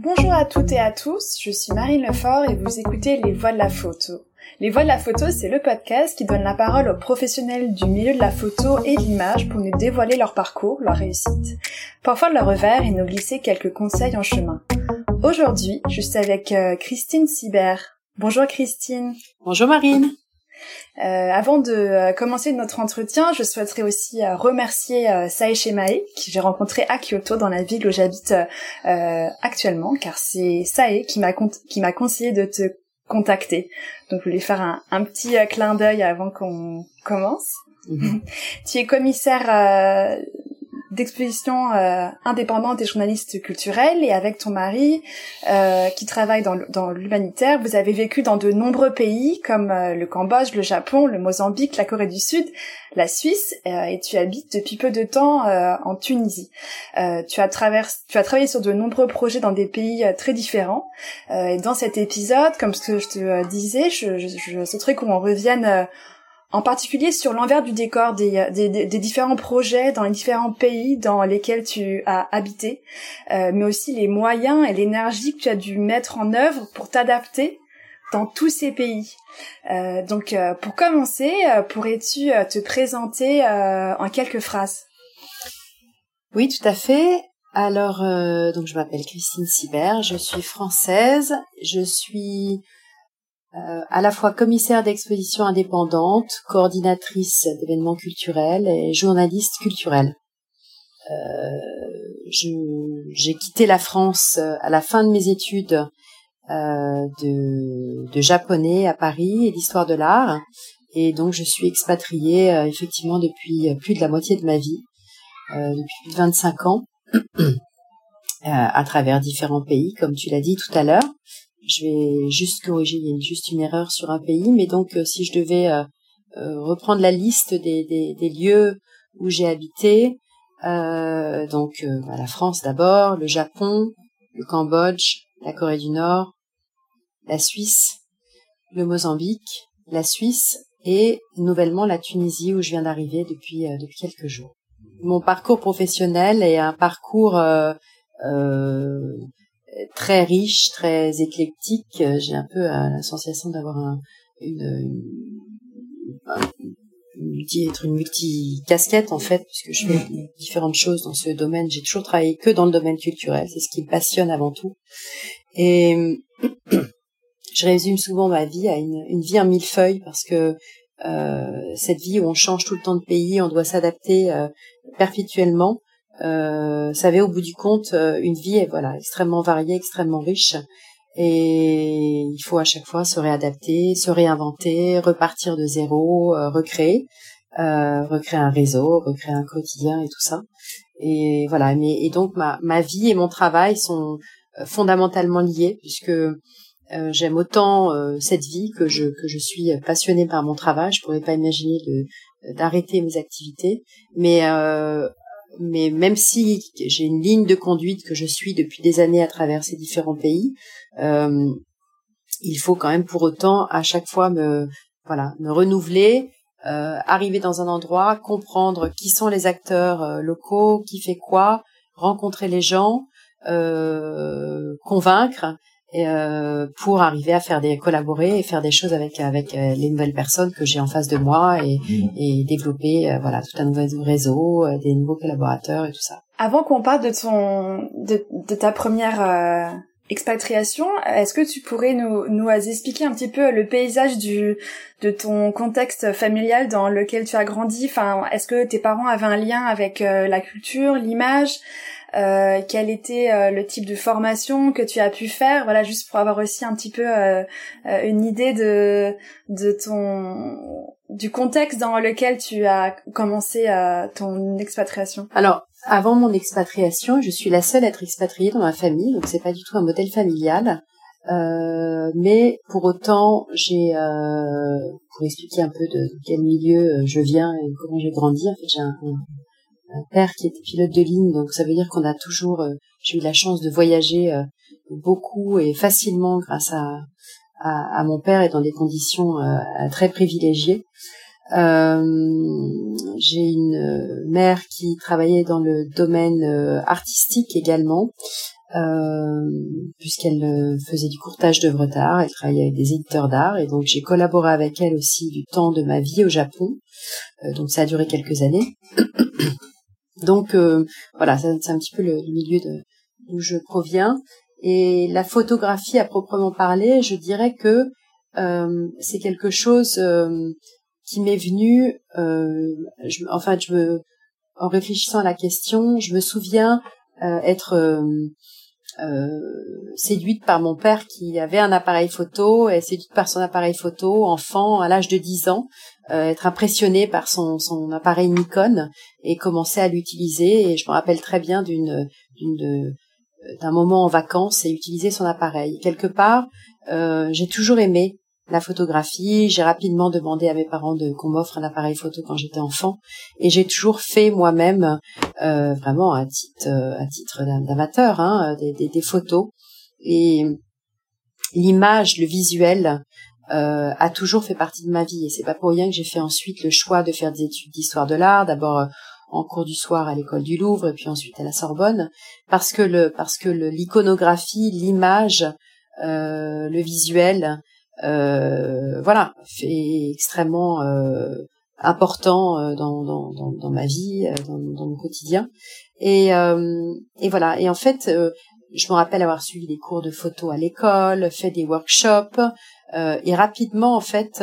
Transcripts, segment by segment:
Bonjour à toutes et à tous, je suis Marine Lefort et vous écoutez Les Voix de la Photo. Les Voix de la Photo, c'est le podcast qui donne la parole aux professionnels du milieu de la photo et de l'image pour nous dévoiler leur parcours, leur réussite, parfois leur revers et nous glisser quelques conseils en chemin. Aujourd'hui, je suis avec euh, Christine Sibert. Bonjour Christine. Bonjour Marine. Euh, avant de euh, commencer notre entretien, je souhaiterais aussi euh, remercier euh, Sae Shemae, que j'ai rencontré à Kyoto, dans la ville où j'habite actuellement, car c'est Sae qui m'a m'a conseillé de te contacter. Donc, je voulais faire un, un petit clin d'œil avant qu'on commence. Mhm. tu es commissaire d'exposition euh, indépendante et journaliste culturelle et avec ton mari euh, qui travaille dans, l'humanitaire, vous avez vécu dans de nombreux pays comme euh, le Cambodge, le Japon, le Mozambique, la Corée du Sud, la Suisse euh, et tu habites depuis peu de temps en Tunisie. tu as traversé, tu as travaillé sur de nombreux projets dans des pays très différents. et dans cet épisode, comme ce que je te disais, je, je, je souhaiterais qu'on revienne en particulier sur l'envers du décor des, différents projets dans les différents pays dans lesquels tu as habité, euh, mais aussi les moyens et l'énergie que tu as dû mettre en œuvre pour t'adapter dans tous ces pays. Euh, donc, euh, pour commencer, pourrais-tu te présenter en quelques phrases? Oui, tout à fait. Alors, donc je m'appelle Christine Sibert, je suis française, je suis euh, à la fois commissaire d'exposition indépendante, coordinatrice d'événements culturels et journaliste culturelle. Euh, j'ai quitté la France euh, à la fin de mes études de, de, japonais à Paris et d'histoire de l'art. Et donc je suis expatriée effectivement depuis plus de la moitié de ma vie, depuis 25 ans, à travers différents pays, comme tu l'as dit tout à l'heure je vais juste corriger, il y a juste une erreur sur un pays, mais donc euh, si je devais euh, euh, reprendre la liste des, des, des lieux où j'ai habité, donc bah, la France d'abord, le Japon, le Cambodge, la Corée du Nord, la Suisse, le Mozambique, la Suisse et nouvellement la Tunisie où je viens d'arriver depuis depuis quelques jours. Mon parcours professionnel est un parcours euh, très riche, très éclectique. Euh, j'ai un peu euh, la sensation d'avoir un, une, une, être une multi-casquette en fait, puisque je fais différentes choses dans ce domaine. J'ai toujours travaillé que dans le domaine culturel, c'est ce qui me passionne avant tout. Et je résume souvent ma vie à une, une vie en mille feuilles parce que euh, cette vie où on change tout le temps de pays, on doit s'adapter euh, perpétuellement euh, ça avait au bout du compte euh, une vie voilà extrêmement variée, extrêmement riche. Et il faut à chaque fois se réadapter, se réinventer, repartir de zéro, euh, recréer, euh, recréer un réseau, recréer un quotidien et tout ça. Et voilà. Mais et donc ma vie et mon travail sont euh, fondamentalement liés puisque j'aime autant cette vie que je que je suis passionnée par mon travail. Je pourrais pas imaginer d'arrêter mes activités, mais mais même si j'ai une ligne de conduite que je suis depuis des années à travers ces différents pays, euh, il faut quand même pour autant à chaque fois me renouveler, euh, arriver dans un endroit, comprendre qui sont les acteurs euh, locaux, qui fait quoi, rencontrer les gens, euh, euh, pour arriver à faire des collaborer et faire des choses avec avec euh, les nouvelles personnes que j'ai en face de moi et, mmh. et développer euh, voilà tout un nouveau réseau, des nouveaux collaborateurs et tout ça. Avant qu'on parle de ton de, de ta première expatriation, est-ce que tu pourrais nous nous expliquer un petit peu le paysage du de ton contexte familial dans lequel tu as grandi? Enfin, est-ce que tes parents avaient un lien avec la culture, l'image? Euh, quel était euh, le type de formation que tu as pu faire, voilà, juste pour avoir aussi un petit peu euh, une idée de de ton du contexte dans lequel tu as commencé ton expatriation. Alors, avant mon expatriation, je suis la seule à être expatriée dans ma famille, donc c'est pas du tout un modèle familial. Euh, mais pour autant, j'ai, euh, pour expliquer un peu de, quel milieu je viens et comment j'ai grandi, en fait, j'ai un père qui était pilote de ligne, donc ça veut dire qu'on a toujours, euh, j'ai eu la chance de voyager euh, beaucoup et facilement grâce à, à, mon père et dans des conditions euh, très privilégiées. j'ai une mère qui travaillait dans le domaine artistique également, euh, puisqu'elle euh, faisait du courtage d'œuvres d'art, elle travaillait avec des éditeurs d'art, et donc j'ai collaboré avec elle aussi du temps de ma vie au Japon. Euh, donc ça a duré quelques années. Donc voilà, c'est un petit peu le, milieu d'où je proviens. Et la photographie à proprement parler, je dirais que c'est quelque chose qui m'est venu. Je, enfin, je me, en réfléchissant à la question, je me souviens être euh, séduite par mon père qui avait un appareil photo et séduite par son appareil photo enfant à l'âge de 10 ans euh, être impressionnée par son, son appareil Nikon et commencer à l'utiliser et je me rappelle très bien d'une d'une d'un moment en vacances et utiliser son appareil quelque part euh, j'ai toujours aimé la photographie. J'ai rapidement demandé à mes parents de qu'on m'offre un appareil photo quand j'étais enfant, et j'ai toujours fait moi-même, euh, vraiment à titre euh, à titre d'amateur, hein, des, des, photos. Et l'image, le visuel, euh, a toujours fait partie de ma vie. Et c'est pas pour rien que j'ai fait ensuite le choix de faire des études d'histoire de l'art. D'abord euh, en cours du soir à l'école du Louvre et puis ensuite à la Sorbonne parce que le parce que l'iconographie l'image euh, le visuel euh, voilà, fait extrêmement euh, important euh, dans, dans, dans, dans, ma vie, dans, dans mon quotidien. Et, et voilà. Et en fait, je me rappelle avoir suivi des cours de photo à l'école, fait des workshops, et rapidement, en fait,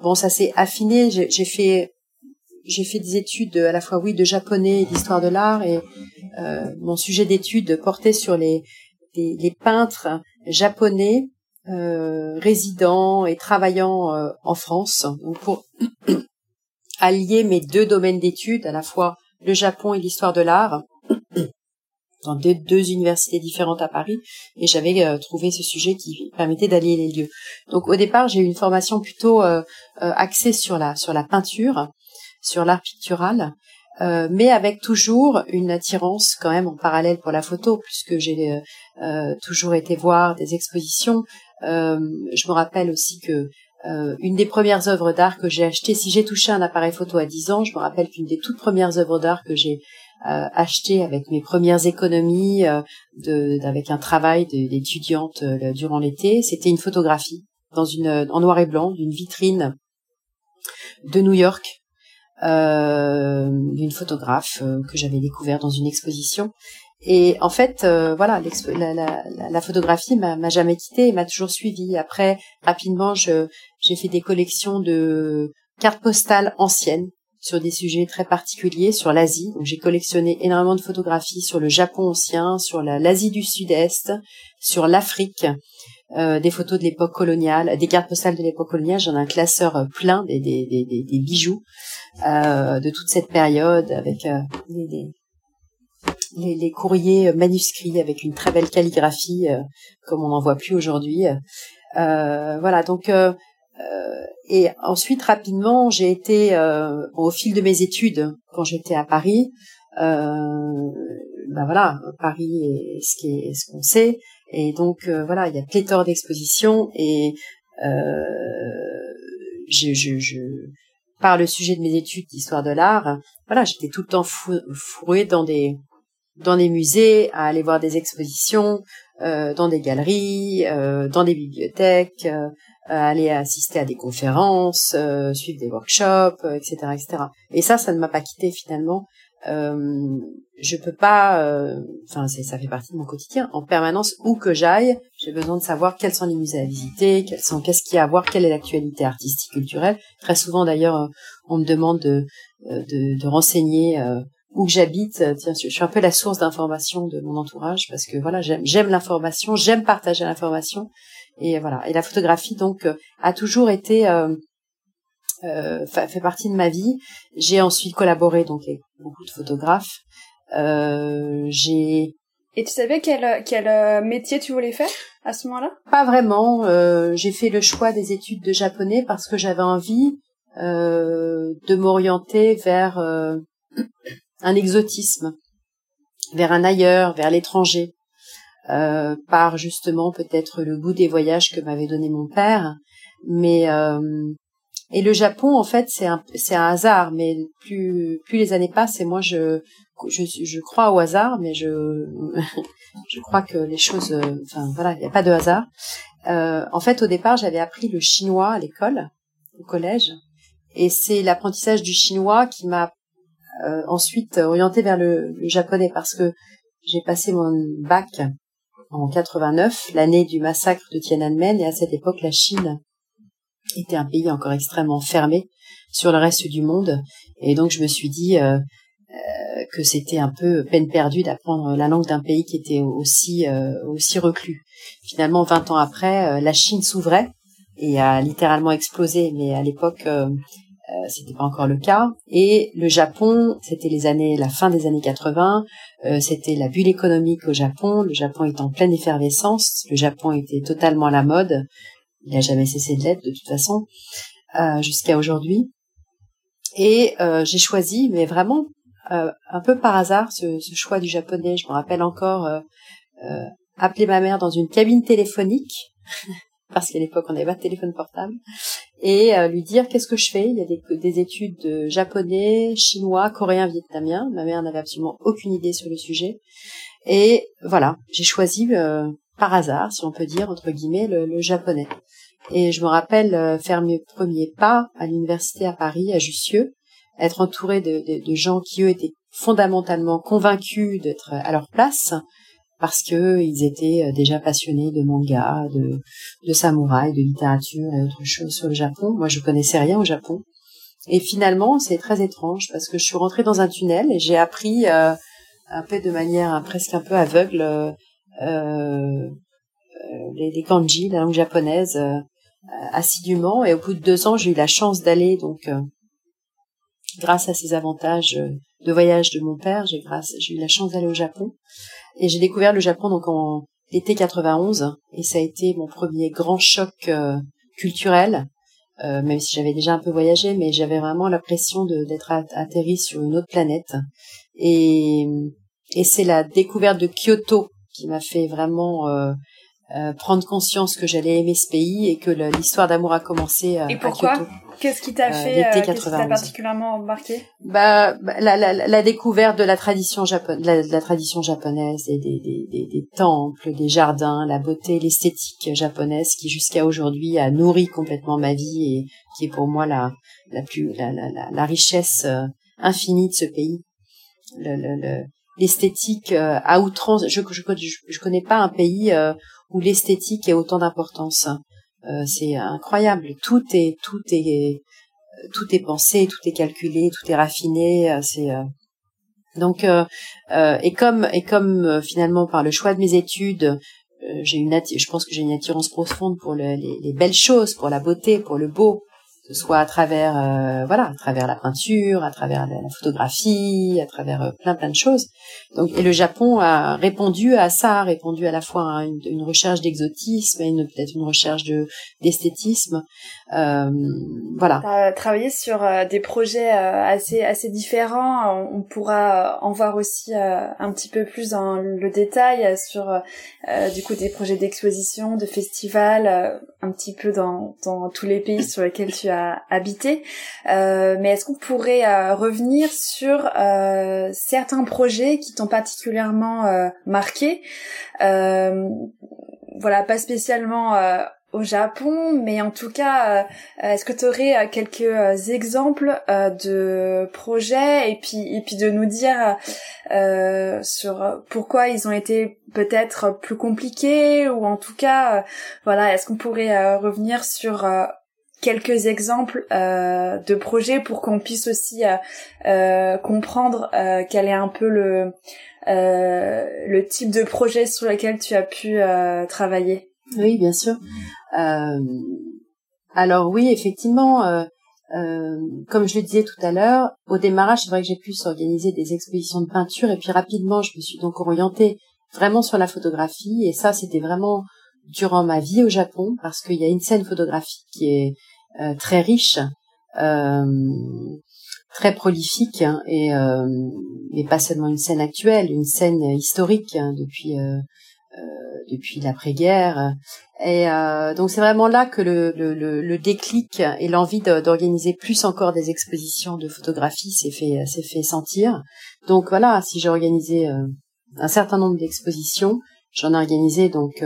bon, ça s'est affiné. J'ai fait j'ai fait des études à la fois oui de japonais et d'histoire de l'art et mon sujet d'étude portait sur les les, peintres japonais euh, résidant et travaillant euh, en France. Pour allier mes deux domaines d'études, à la fois le Japon et l'histoire de l'art, dans deux, universités différentes à Paris, et j'avais euh, trouvé ce sujet qui permettait d'allier les lieux. Donc au départ, j'ai eu une formation plutôt euh, axée sur la sur la peinture, sur l'art pictural, euh, mais avec toujours une attirance quand même en parallèle pour la photo, puisque j'ai euh, euh toujours été voir des expositions. Euh, je me rappelle aussi que une des premières œuvres d'art que j'ai achetées, si j'ai touché un appareil photo à 10 ans, je me rappelle qu'une des toutes premières œuvres d'art que j'ai achetées avec mes premières économies, de, avec un travail d'étudiante durant l'été, c'était une photographie dans une en noir et blanc d'une vitrine de New York euh, d'une photographe euh, que j'avais découvert dans une exposition. Et en fait, euh, voilà, la, la, la, photographie m'a jamais quitté et m'a toujours suivi. Après, rapidement, j'ai fait des collections de cartes postales anciennes sur des sujets très particuliers, sur l'Asie. Donc j'ai collectionné énormément de photographies sur le Japon ancien, sur l'Asie du Sud-Est, sur l'Afrique. Euh, des photos de l'époque coloniale, des cartes postales de l'époque coloniale. J'en ai un classeur euh, plein des, bijoux euh, de toute cette période avec les, courriers manuscrits avec une très belle calligraphie comme on n'en voit plus aujourd'hui. voilà, donc et ensuite rapidement j'ai été au fil de mes études quand j'étais à Paris. ben voilà, Paris est ce est ce qu'on sait. Et donc euh, voilà, il y a pléthore d'expositions et euh, je, je, je, par le sujet de mes études d'histoire de l'art, voilà, j'étais tout le temps fourrée dans des dans des musées, à aller voir des expositions, euh, dans des galeries, euh, dans des bibliothèques, euh, aller assister à des conférences, euh, suivre des workshops, etc., etc. Et ça, ça ne m'a pas quitté finalement euh, je peux pas, euh, enfin ça fait partie de mon quotidien. En permanence, où que j'aille, j'ai besoin de savoir quels sont les musées à visiter, quels sont, qu'est-ce qu'il y a à voir, quelle est l'actualité artistique culturelle. Très souvent d'ailleurs, euh, on me demande de, de, de renseigner où que j'habite. Tiens, je suis un peu la source d'information de mon entourage parce que voilà, j'aime l'information, j'aime partager l'information et voilà. Et la photographie donc a toujours été euh, fait partie de ma vie. J'ai ensuite collaboré donc avec beaucoup de photographes. Euh, j'ai et tu savais quel, quel euh, métier tu voulais faire à ce moment-là? Pas vraiment. Euh, j'ai fait le choix des études de japonais parce que j'avais envie euh, de m'orienter vers euh, un exotisme, vers un ailleurs, vers l'étranger, par justement peut-être le goût des voyages que m'avait donné mon père. Mais Et le Japon, en fait, c'est un, c'est un hasard, mais plus, plus les années passent, et moi, je, je, je crois au hasard, mais je, je crois que les choses, euh, enfin voilà, il n'y a pas de hasard. Euh, en fait, au départ, j'avais appris le chinois à l'école, au collège, et c'est l'apprentissage du chinois qui m'a euh, ensuite orienté vers le, le, japonais, parce que j'ai passé mon bac en 89, l'année du massacre de Tiananmen, et à cette époque, la Chine était un pays encore extrêmement fermé sur le reste du monde. Et donc je me suis dit euh, euh, que c'était un peu peine perdue d'apprendre la langue d'un pays qui était aussi euh, aussi reclus. Finalement, 20 ans après, la Chine s'ouvrait et a littéralement explosé, mais à l'époque euh, c'était pas encore le cas. Et le Japon, c'était les années, la fin des années 80, euh, c'était la bulle économique au Japon. Le Japon est en pleine effervescence. Le Japon était totalement à la mode il n'a jamais cessé de l'être de toute façon euh, jusqu'à aujourd'hui. Et euh, j'ai choisi, mais vraiment un peu par hasard, ce, choix du japonais. Je me rappelle encore appeler ma mère dans une cabine téléphonique parce qu'à l'époque on n'avait pas de téléphone portable et lui dire qu'est-ce que je fais? Il y a des, des études de japonais, chinois, coréen, vietnamien. Ma mère n'avait absolument aucune idée sur le sujet. Et voilà, j'ai choisi par hasard, si on peut dire, entre guillemets, le, le japonais. Et je me rappelle euh, faire mes premiers pas à l'université à Paris, à Jussieu, être entourée de, de, de, gens qui, eux, étaient fondamentalement convaincus d'être à leur place, parce que ils étaient euh, déjà passionnés de manga, de, samouraï, de littérature et autres choses sur le Japon. Moi, je connaissais rien au Japon. Et finalement, c'est très étrange, parce que je suis rentrée dans un tunnel et j'ai appris euh, un peu de manière presque un peu aveugle euh, euh, les, kanji, la langue japonaise, euh, assidûment. Et au bout de deux ans, j'ai eu la chance d'aller, donc, euh, grâce à ces avantages de voyage de mon père, j'ai eu la chance d'aller au Japon. Et j'ai découvert le Japon donc en été 91, et ça a été mon premier grand choc culturel. Euh, même si j'avais déjà un peu voyagé, mais j'avais vraiment l'impression d'être atterri sur une autre planète. Et, et c'est la découverte de Kyoto qui m'a fait vraiment euh, euh, prendre conscience que j'allais aimer ce pays et que l'histoire d'amour a commencé euh, et pourquoi? Qu'est-ce qui t'a fait, euh, qu'est-ce qui t'a particulièrement embarqué Bah, bah la, la, la, découverte de la tradition japonaise, la, la, tradition japonaise, et des, des, des, des, temples, des jardins, la beauté, l'esthétique japonaise, qui jusqu'à aujourd'hui a nourri complètement ma vie et qui est pour moi la, la plus, la, la, la, richesse infinie de ce pays. Le, le, l'esthétique euh, à outrance. Je, je, je, connais pas un pays euh, où l'esthétique ait autant d'importance. Euh, c'est incroyable. Tout est, tout est, tout est pensé, tout est calculé, tout est raffiné. C'est donc et comme et comme finalement par le choix de mes études, j'ai une je pense que j'ai une attirance profonde pour les, les, belles choses, pour la beauté, pour le beau soit à travers euh, voilà à travers la peinture à travers la, photographie à travers euh, plein plein de choses. Donc et le Japon a répondu à ça a répondu à la fois à une, une recherche d'exotisme et peut-être une recherche de d'esthétisme euh, voilà. As travaillé sur euh, des projets assez assez différents. On, pourra en voir aussi un petit peu plus dans le détail sur du coup des projets d'exposition de festivals un petit peu dans dans tous les pays sur lesquels tu as habité. Euh, mais est-ce qu'on pourrait euh, revenir sur euh, certains projets qui t'ont particulièrement marqué? Voilà, pas spécialement au Japon, mais en tout cas, est-ce que tu aurais quelques exemples de projets et puis et puis de nous dire sur pourquoi ils ont été peut-être plus compliqués ou en tout cas, voilà, est-ce qu'on pourrait revenir sur quelques exemples euh, de projets pour qu'on puisse aussi euh, euh, comprendre quel est un peu le le type de projet sur lequel tu as pu travailler? Oui, bien sûr. alors oui, effectivement, comme je le disais tout à l'heure, au démarrage, c'est vrai que j'ai pu s'organiser des expositions de peinture et puis rapidement, je me suis donc orientée vraiment sur la photographie et ça, c'était vraiment durant ma vie au Japon parce qu'il y a une scène photographique qui est euh, très riche, euh, très prolifique hein, et, euh, et pas seulement une scène actuelle, une scène historique hein, depuis depuis l'après-guerre. Et donc c'est vraiment là que le, déclic et l'envie d'organiser plus encore des expositions de photographie s'est fait fait sentir. Donc voilà, si j'ai organisé un certain nombre d'expositions, j'en ai organisé donc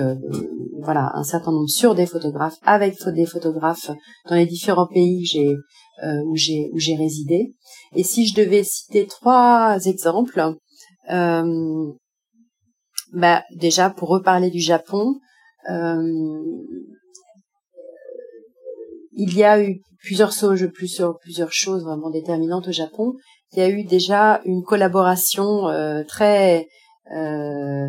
voilà un certain nombre sur des photographes avec des photographes dans les différents pays que j'ai euh, où j'ai où j'ai résidé. Et si je devais citer trois exemples, euh, bah déjà pour reparler du Japon, euh, il y a eu plusieurs choses, plusieurs plusieurs choses vraiment déterminantes au Japon. Il y a eu déjà une collaboration euh, très euh,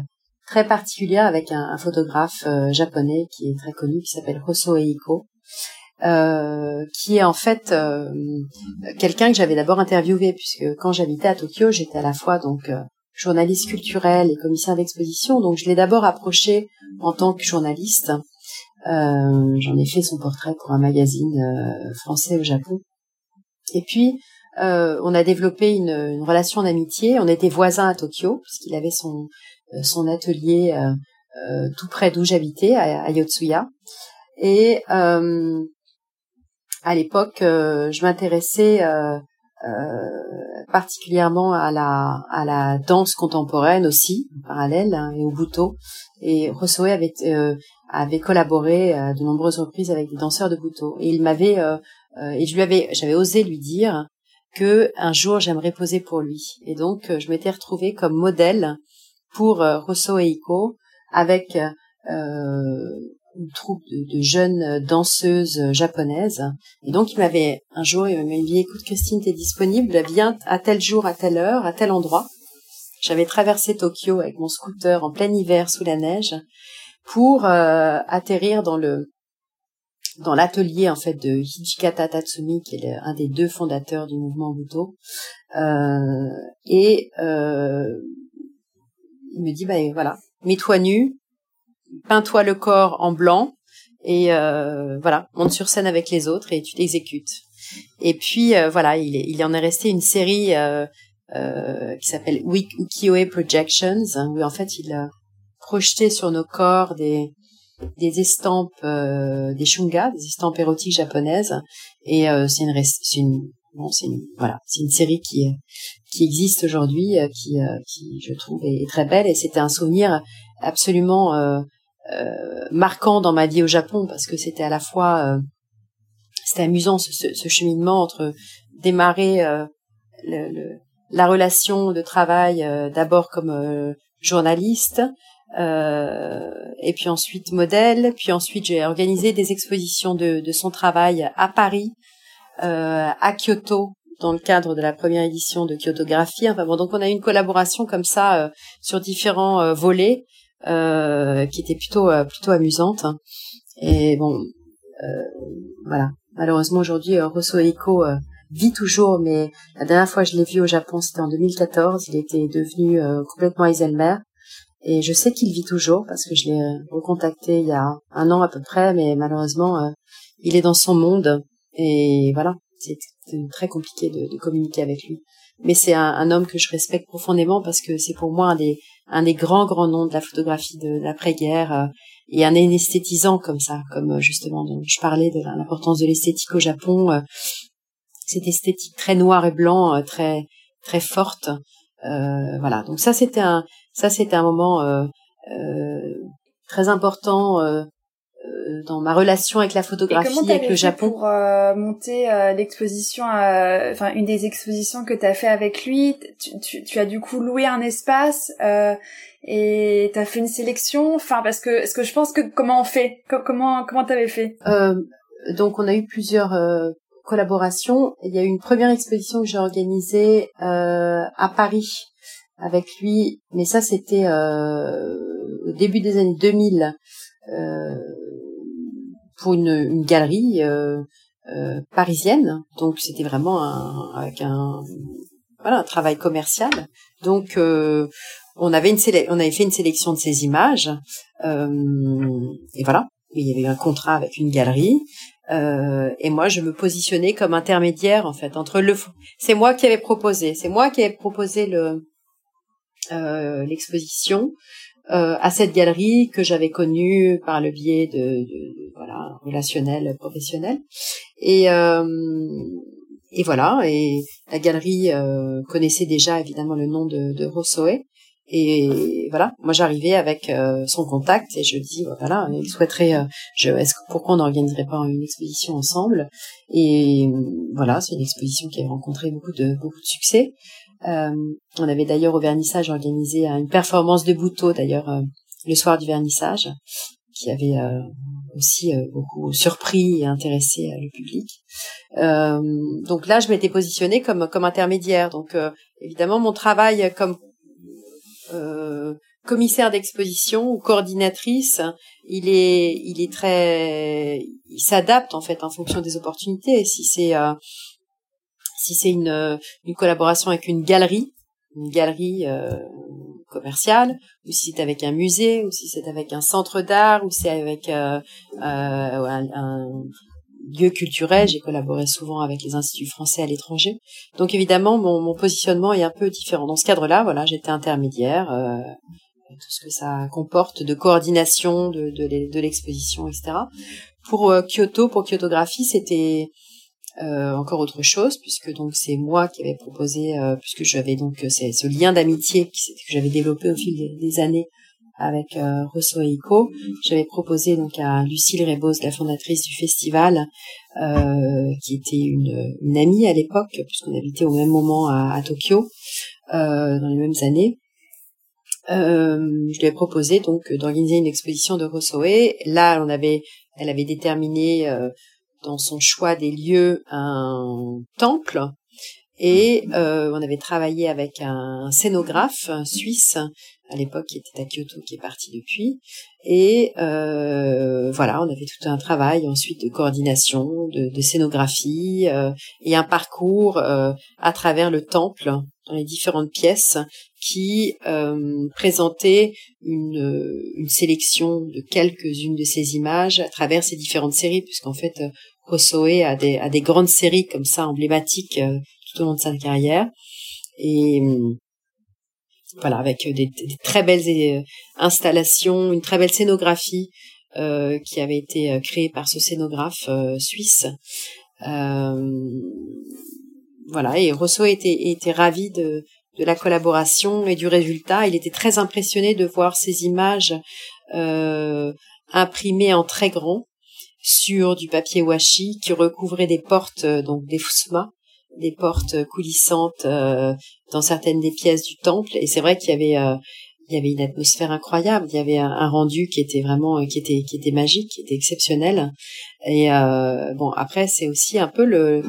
très particulière avec un, photographe euh, japonais qui est très connu, qui s'appelle Hoso Eiko, euh, qui est en fait euh, quelqu'un que j'avais d'abord interviewé, puisque quand j'habitais à Tokyo, j'étais à la fois donc journaliste culturel et commissaire d'exposition, donc je l'ai d'abord approché en tant que journaliste. J'en ai fait son portrait pour un magazine français au Japon. Et puis, on a développé une, une relation d'amitié. On était voisins à Tokyo, puisqu'il avait son, euh, son atelier euh, euh, tout près d'où j'habitais, à, Yotsuya. Et à l'époque, je m'intéressais particulièrement à la à la danse contemporaine aussi en parallèle hein, et au buto et Rosoe avait avait collaboré à de nombreuses reprises avec des danseurs de buto et il m'avait et je lui avais j'avais osé lui dire que un jour j'aimerais poser pour lui. Et donc je m'étais retrouvée comme modèle pour euh, Rosso Eiko avec euh, une troupe de, jeunes danseuses japonaises. Et donc, il m'avait, un jour, il m'avait dit, écoute, Christine, t'es disponible, viens à tel jour, à telle heure, à tel endroit. J'avais traversé Tokyo avec mon scooter en plein hiver sous la neige pour euh, atterrir dans le dans l'atelier en fait de Hijikata Tatsumi qui est un des deux fondateurs du mouvement Buto euh, et euh, il me dit bah voilà, mets-toi nu, peins-toi le corps en blanc et euh, voilà, monte sur scène avec les autres et tu t'exécutes. Et puis euh, voilà, il, il en est resté une série euh, euh, qui s'appelle Ukiyo-e Projections hein, où en fait il a projeté sur nos corps des des estampes, des shunga, des estampes érotiques japonaises. Et c'est une, une bon, c'est une, voilà, c'est une série qui qui existe aujourd'hui, euh, qui, euh, qui je trouve est très belle et c'était un souvenir absolument euh, marquant dans ma vie au Japon parce que c'était à la fois c'était amusant ce, ce, cheminement entre démarrer le, la relation de travail d'abord comme journaliste euh, et puis ensuite modèle, puis ensuite j'ai organisé des expositions de, de son travail à Paris, euh, à Kyoto dans le cadre de la première édition de Kyotographie. Enfin bon, donc on a eu une collaboration comme ça euh, sur différents euh, volets euh, qui était plutôt plutôt amusante. Et bon, voilà. Malheureusement aujourd'hui, Rosso Eiko vit toujours, mais la dernière fois que je l'ai vu au Japon, c'était en 2014. Il était devenu complètement Eiselmer. Et je sais qu'il vit toujours parce que je l'ai recontacté il y a un an à peu près, mais malheureusement, il est dans son monde. Et voilà, c'est très compliqué de, de, communiquer avec lui. Mais c'est un, un, homme que je respecte profondément parce que c'est pour moi un des, un des grands grands noms de la photographie de, l'après-guerre euh, et un esthétisant comme ça, comme euh, justement dont je parlais de l'importance de l'esthétique au Japon, euh, cette esthétique très noir et blanc, très très forte. voilà, donc ça c'était un ça c'était un moment très important euh, dans ma relation avec la photographie, avec le Japon. Pour euh, monter euh, l'exposition, enfin une des expositions que tu as fait avec lui, tu, tu, tu, as du coup loué un espace et tu as fait une sélection? Enfin parce que ce que je pense que comment on fait, comment comment t'avais fait? Donc on a eu plusieurs collaborations. Il y a eu une première exposition que j'ai organisée à Paris avec lui, mais ça c'était au début des années 2000. Euh, pour une, une galerie euh, euh, parisienne. Donc c'était vraiment un, avec un voilà un travail commercial. Donc euh, on avait une on avait fait une sélection de ces images et voilà. Il y avait un contrat avec une galerie. Euh, et moi, je me positionnais comme intermédiaire en fait entre le. C'est moi qui avais proposé. C'est moi qui avais proposé le l'exposition à cette galerie que j'avais connue par le biais de, de, voilà relationnel professionnel. Et et voilà et la galerie connaissait déjà évidemment le nom de, de Rossoé et voilà, moi j'arrivais avec euh, son contact et je dis voilà, il souhaiterait, euh, je, est-ce pourquoi on n'organiserait pas une exposition ensemble? Et voilà, c'est une exposition qui a rencontré beaucoup de beaucoup de succès. Euh, on avait d'ailleurs au vernissage organisé une performance de Bouteau d'ailleurs le soir du vernissage, qui avait aussi beaucoup surpris et intéressé le public. donc là, je m'étais positionnée comme comme intermédiaire. Donc évidemment, mon travail comme euh, commissaire d'exposition ou coordinatrice, il est, il est très, il s'adapte en fait en fonction des opportunités. Si c'est, euh, si c'est une, une collaboration avec une galerie, une galerie euh, commerciale, ou si c'est avec un musée, ou si c'est avec un centre d'art, ou c'est avec un, un, lieu culturel. J'ai collaboré souvent avec les instituts français à l'étranger. Donc évidemment, mon, positionnement est un peu différent. Dans ce cadre-là, voilà, j'étais intermédiaire, euh, tout ce que ça comporte de coordination de, l'exposition, etc. Pour euh, Kyoto, pour Kyotographie, c'était euh, encore autre chose puisque donc c'est moi qui avais proposé, euh, puisque j'avais donc c'est ce lien d'amitié que j'avais développé au fil des années avec euh, et Ico. J'avais proposé donc à Lucille Rebos, la fondatrice du festival, euh, qui était une, une amie à l'époque, puisqu'on habitait au même moment à, à Tokyo, euh, dans les mêmes années. Euh, je lui ai proposé donc d'organiser une exposition de Rossoé. Là, on avait, elle avait déterminé euh, dans son choix des lieux un temple. Et euh, on avait travaillé avec un scénographe suisse à l'époque qui était à Kyoto, qui est parti depuis. Et euh, voilà, on avait tout un travail ensuite de coordination, de, de scénographie euh, et un parcours euh, à travers le temple les différentes pièces qui euh, présentait une, une sélection de quelques-unes de ces images à travers ces différentes séries, puisqu'en fait a des, a des grandes séries comme ça emblématiques tout au long de sa carrière. Et voilà, avec des, très belles euh, installations, une très belle scénographie euh, qui avait été euh, créée par ce scénographe euh, suisse. Euh, voilà, et Rousseau était, était ravi de, de la collaboration et du résultat. Il était très impressionné de voir ces images imprimées en très grand sur du papier washi qui recouvrait des portes, donc des fusma, des portes coulissantes euh, dans certaines des pièces du temple. Et c'est vrai qu'il y avait euh, il y avait une atmosphère incroyable. Il y avait un, rendu qui était vraiment qui était qui était magique qui était exceptionnel. Et euh, bon après c'est aussi un peu le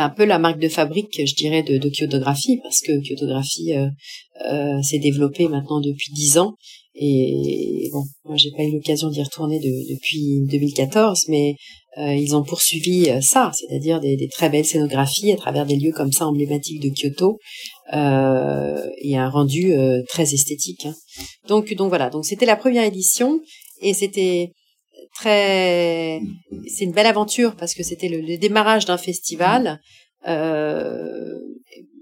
un peu la marque de fabrique je dirais de, de Kyotographie parce que Kyotographie s'est développée maintenant depuis dix ans et bon moi j'ai pas eu l'occasion d'y retourner depuis 2014 mais euh, ils ont poursuivi euh, ça, c'est-à-dire des, des, très belles scénographies à travers des lieux comme ça emblématiques de Kyoto euh, et un rendu euh, très esthétique. Hein. Donc, donc voilà, donc c'était la première édition et c'était très, c'est une belle aventure parce que c'était le, le, démarrage d'un festival. Euh,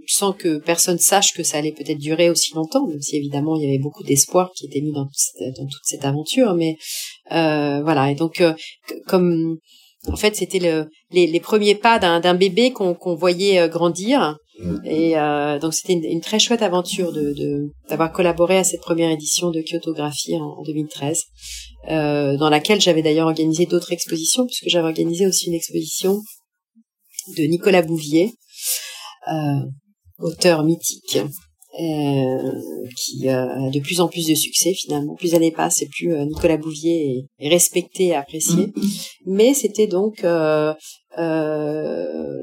sans que personne sache que ça allait peut-être durer aussi longtemps, même si évidemment il y avait beaucoup d'espoir qui était mis dans, dans toute cette aventure. Mais euh, voilà, et donc comme en fait, c'était le, les, les, premiers pas d'un bébé qu'on voyait euh, grandir. Mm. Et euh, donc, c'était une, une, très chouette aventure de d'avoir collaboré à cette première édition de Kyotographie en, en 2013, euh, dans laquelle j'avais d'ailleurs organisé d'autres expositions, puisque j'avais organisé aussi une exposition de Nicolas Bouvier, euh, auteur mythique, euh, qui a de plus en plus de succès finalement. Plus années passent et plus euh, Nicolas Bouvier est, respecté et apprécié. Mais c'était donc euh, le,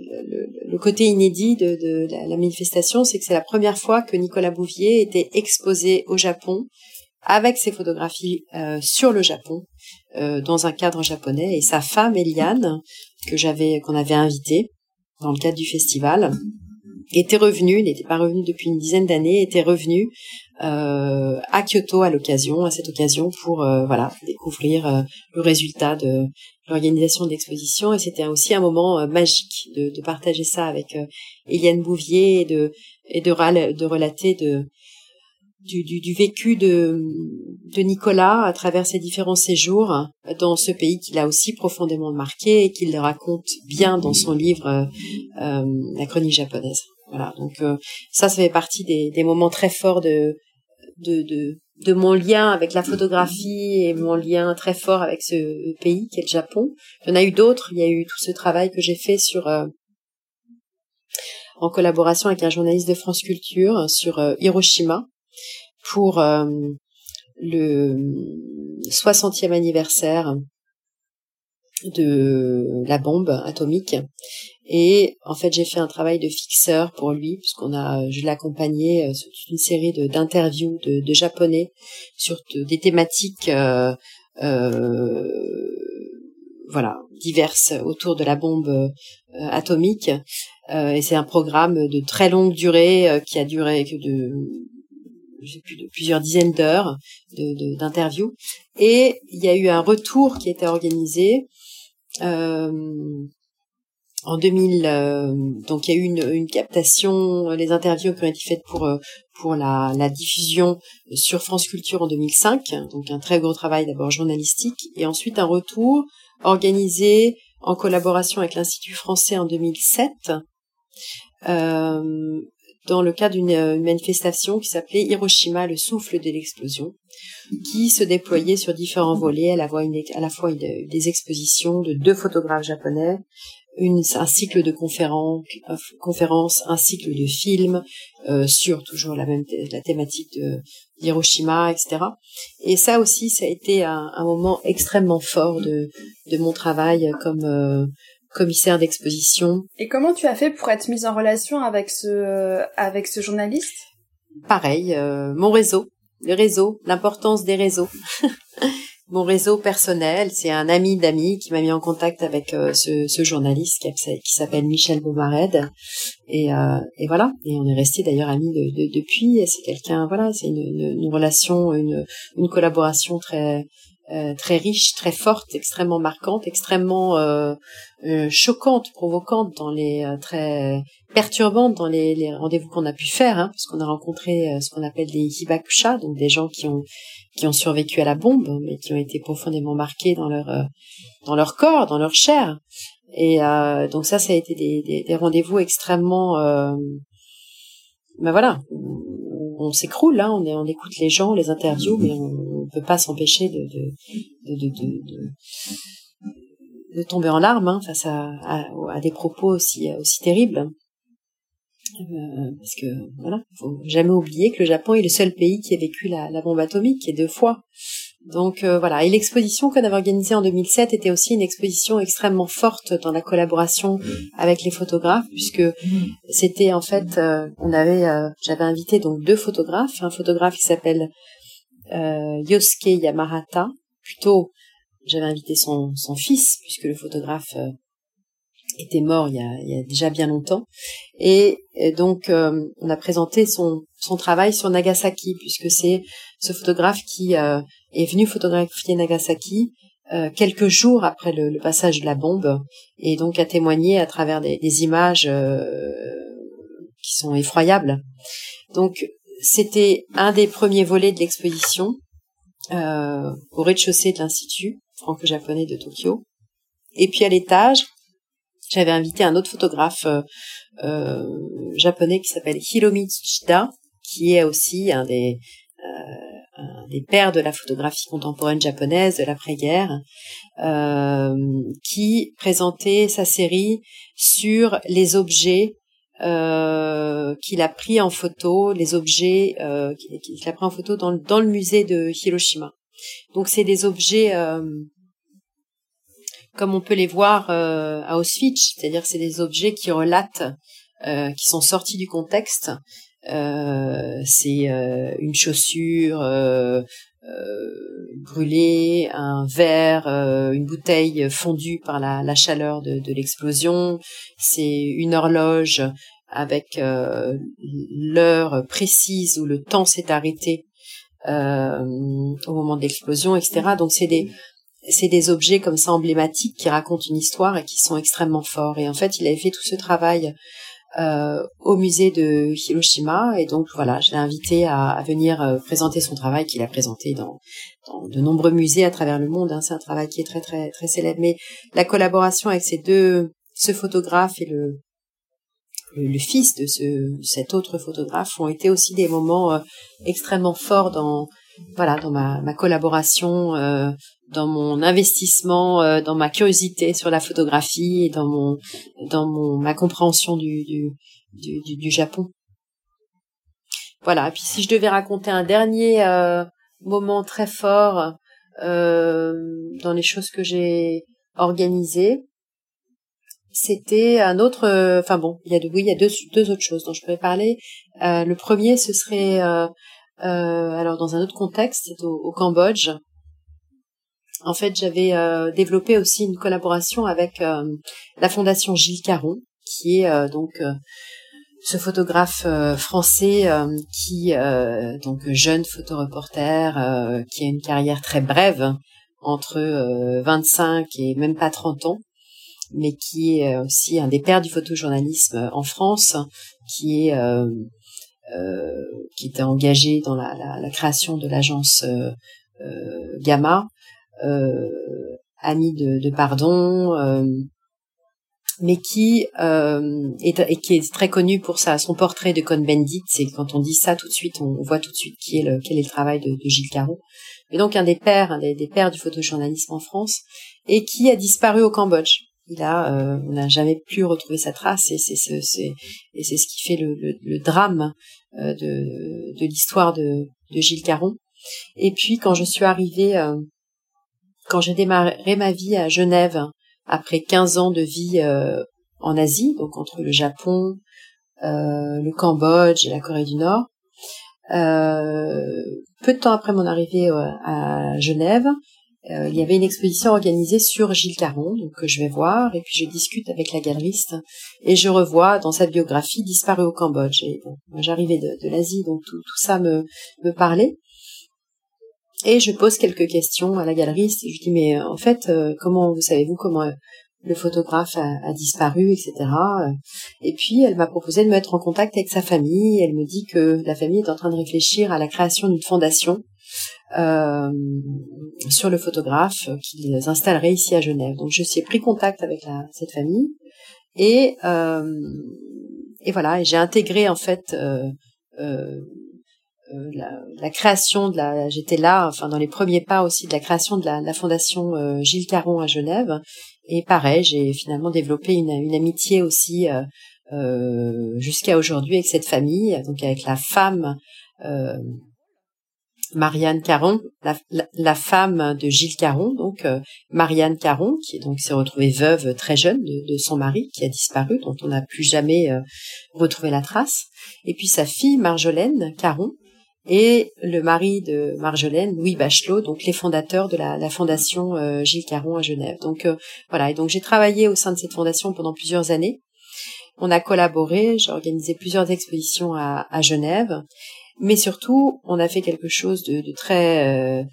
le, côté inédit de, de la, manifestation, c'est que c'est la première fois que Nicolas Bouvier était exposé au Japon avec ses photographies sur le Japon dans un cadre japonais. Et sa femme Eliane que j'avais qu'on avait invitée dans le cadre du festival était revenu, il n'était pas revenu depuis une dizaine d'années, était revenu euh, à Kyoto à l'occasion, à cette occasion pour euh, voilà découvrir euh, le résultat de l'organisation de l'exposition. Et c'était aussi un moment magique de, de, partager ça avec Eliane Bouvier et de et de, de relater de, du, du, du, vécu de, de Nicolas à travers ses différents séjours dans ce pays qu'il a aussi profondément marqué et qu'il raconte bien dans son livre euh, euh La chronique japonaise. Voilà, donc euh, ça, ça fait partie des, des moments très forts de, de, de, de, mon lien avec la photographie et mon lien très fort avec ce pays qui est le Japon. Il y en a eu d'autres. Il y a eu tout ce travail que j'ai fait sur euh, en collaboration avec un journaliste de France Culture sur Hiroshima pour euh, le 60e anniversaire de la bombe atomique. Et en fait j'ai fait un travail de fixeur pour lui puisqu'on a je l'ai accompagné euh, sur toute une série de d'interviews de, de, japonais sur des thématiques euh, euh, voilà diverses autour de la bombe euh, atomique. Euh, et c'est un programme de très longue durée qui a duré que de j'ai plus de plusieurs dizaines d'heures de, d'interviews. Et il y a eu un retour qui été organisé euh, en 2000 euh, donc il y a eu une, une, captation les interviews qui ont été faites pour euh, pour la, la diffusion sur France Culture en 2005 donc un très gros travail d'abord journalistique et ensuite un retour organisé en collaboration avec l'Institut français en 2007 euh, dans le cadre d'une euh, manifestation qui s'appelait Hiroshima, le souffle de l'explosion, qui se déployait sur différents volets, à la fois, fois des expositions de deux photographes japonais, un cycle de conférences, euh, conférences, un cycle de films euh, sur toujours la même la thématique de Hiroshima, etc. Et ça aussi, ça a été un, moment extrêmement fort de, mon travail comme euh, commissaire d'exposition. Et comment tu as fait pour être mise en relation avec ce avec ce journaliste? Pareil, euh, mon réseau, le réseau, l'importance des réseaux. mon réseau personnel, c'est un ami d'amis qui m'a mis en contact avec euh, ce, ce, journaliste qui, qui s'appelle Michel Beaumared. Et, euh, et, voilà, et on est resté d'ailleurs amis de, de, depuis. C'est quelqu'un, voilà, c'est une, une, une, relation, une, une collaboration très euh, très riche, très forte, extrêmement marquante, extrêmement euh, euh, choquante, provocante dans les très perturbante dans les, les rendez-vous qu'on a pu faire, hein, parce qu'on a rencontré ce qu'on appelle des hibakusha, donc des gens qui ont qui ont survécu à la bombe, mais qui ont été profondément marqués dans leur dans leur corps, dans leur chair. Et donc ça, ça a été des, des, des rendez-vous extrêmement ben voilà, on s'écroule, hein, on, on écoute les gens, les interviews, mais on, ne peut pas s'empêcher de de, de, de, de, tomber en larmes hein, face à, à, des propos aussi, aussi terribles. Euh, parce que voilà, faut jamais oublier que le Japon est le seul pays qui a vécu la, bombe atomique, et deux fois. Donc euh, voilà, et l'exposition qu'on avait organisée en 2007 était aussi une exposition extrêmement forte dans la collaboration avec les photographes, puisque c'était en fait, euh, on avait, j'avais invité donc deux photographes, un photographe qui s'appelle Yosuke Yamahata, plutôt j'avais invité son, son fils, puisque le photographe était mort il y, a, il y a, déjà bien longtemps. Et, donc, on a présenté son, son travail sur Nagasaki, puisque c'est ce photographe qui euh, est venu photographier Nagasaki euh, quelques jours après le, le, passage de la bombe et donc a témoigné à travers des, des images euh, qui sont effroyables. Donc c'était un des premiers volets de l'exposition euh, au rez-de-chaussée de l'institut franco-japonais de Tokyo. Et puis à l'étage, j'avais invité un autre photographe euh, japonais qui s'appelle Hiromi Tsuchida, qui est aussi un des des pères de la photographie contemporaine japonaise de l'après-guerre, euh, qui présentait sa série sur les objets euh, qu'il a pris en photo, les objets euh, qu'il a pris en photo dans, dans le musée de Hiroshima. Donc c'est des objets euh, comme on peut les voir euh, à Auschwitz, c'est-à-dire c'est des objets qui relatent, euh, qui sont sortis du contexte euh, c'est une chaussure euh, brûlée, un verre, une bouteille fondue par la, la chaleur de, de l'explosion. C'est une horloge avec l'heure précise où le temps s'est arrêté au moment de l'explosion, etc. Donc c'est des c'est des objets comme ça emblématiques qui racontent une histoire et qui sont extrêmement forts. Et en fait, il avait fait tout ce travail euh, au musée de Hiroshima et donc voilà, je l'ai invité à, à venir euh, présenter son travail qu'il a présenté dans, dans, de nombreux musées à travers le monde. Hein. C'est un travail qui est très très très célèbre. Mais la collaboration avec ces deux, ce photographe et le le, fils de ce, cet autre photographe ont été aussi des moments euh, extrêmement forts dans voilà dans ma, ma collaboration euh, dans mon investissement euh, dans ma curiosité sur la photographie et dans mon dans mon ma compréhension du du, du, du Japon. Voilà. Et puis si je devais raconter un dernier moment très fort dans les choses que j'ai organisées c'était un autre euh, enfin bon il y a oui il y a deux deux autres choses dont je pourrais parler. Euh, le premier ce serait euh, euh alors dans un autre contexte au, au, Cambodge en fait j'avais euh, développé aussi une collaboration avec la fondation Gilles Caron qui est donc ce photographe français qui donc jeune photoreporter qui a une carrière très brève entre 25 et même pas 30 ans mais qui est euh, aussi un des pères du photojournalisme euh, en France, qui est euh, euh, qui était engagé dans la, la, la création de l'agence euh, Gamma, ami de, de Pardon, mais qui est, et est très connu pour sa, son portrait de Cohn-Bendit. C'est quand on dit ça tout de suite, on voit tout de suite qui est le, quel est le travail de, de Gilles Caron. Mais donc un des pères, un des, des pères du photojournalisme en France, et qui a disparu au Cambodge il a, euh, on n'a jamais pu retrouver sa trace et c'est ce, c'est et c'est ce qui fait le, le, le drame euh, de, de l'histoire de, de Gilles Caron. Et puis quand je suis arrivée, euh, quand j'ai démarré ma vie à Genève après 15 ans de vie en Asie, donc entre le Japon, le Cambodge et la Corée du Nord, peu de temps après mon arrivée à Genève, euh, il y avait une exposition organisée sur Gilles Caron, donc que je vais voir, et puis je discute avec la galeriste, et je revois dans sa biographie disparu au Cambodge. J'arrivais de, de l'Asie, donc tout, tout, ça me, me parlait. Et je pose quelques questions à la galeriste, je dis mais euh, en fait, euh, comment vous savez-vous comment le photographe a, a, disparu, etc. Et puis elle m'a proposé de me mettre en contact avec sa famille. Elle me dit que la famille est en train de réfléchir à la création d'une fondation euh, sur le photographe qu'ils installeraient ici à Genève. Donc je suis pris contact avec la, cette famille et euh, et voilà, et j'ai intégré en fait euh, euh, euh la, la, création de la. J'étais là, enfin dans les premiers pas aussi de la création de la, la fondation euh, Gilles Caron à Genève. Et pareil, j'ai finalement développé une, une amitié aussi jusqu'à aujourd'hui avec cette famille, donc avec la femme Marianne Caron, la, la, femme de Gilles Caron, donc euh, Marianne Caron, qui donc s'est retrouvée veuve très jeune de, de, son mari qui a disparu, dont on n'a plus jamais euh, retrouvé la trace, et puis sa fille Marjolaine Caron et le mari de Marjolaine, Louis Bachelot, donc les fondateurs de la, la fondation euh, Gilles Caron à Genève. Donc voilà, et donc j'ai travaillé au sein de cette fondation pendant plusieurs années. On a collaboré, j'ai organisé plusieurs expositions à, à Genève mais surtout, on a fait quelque chose de, de très euh,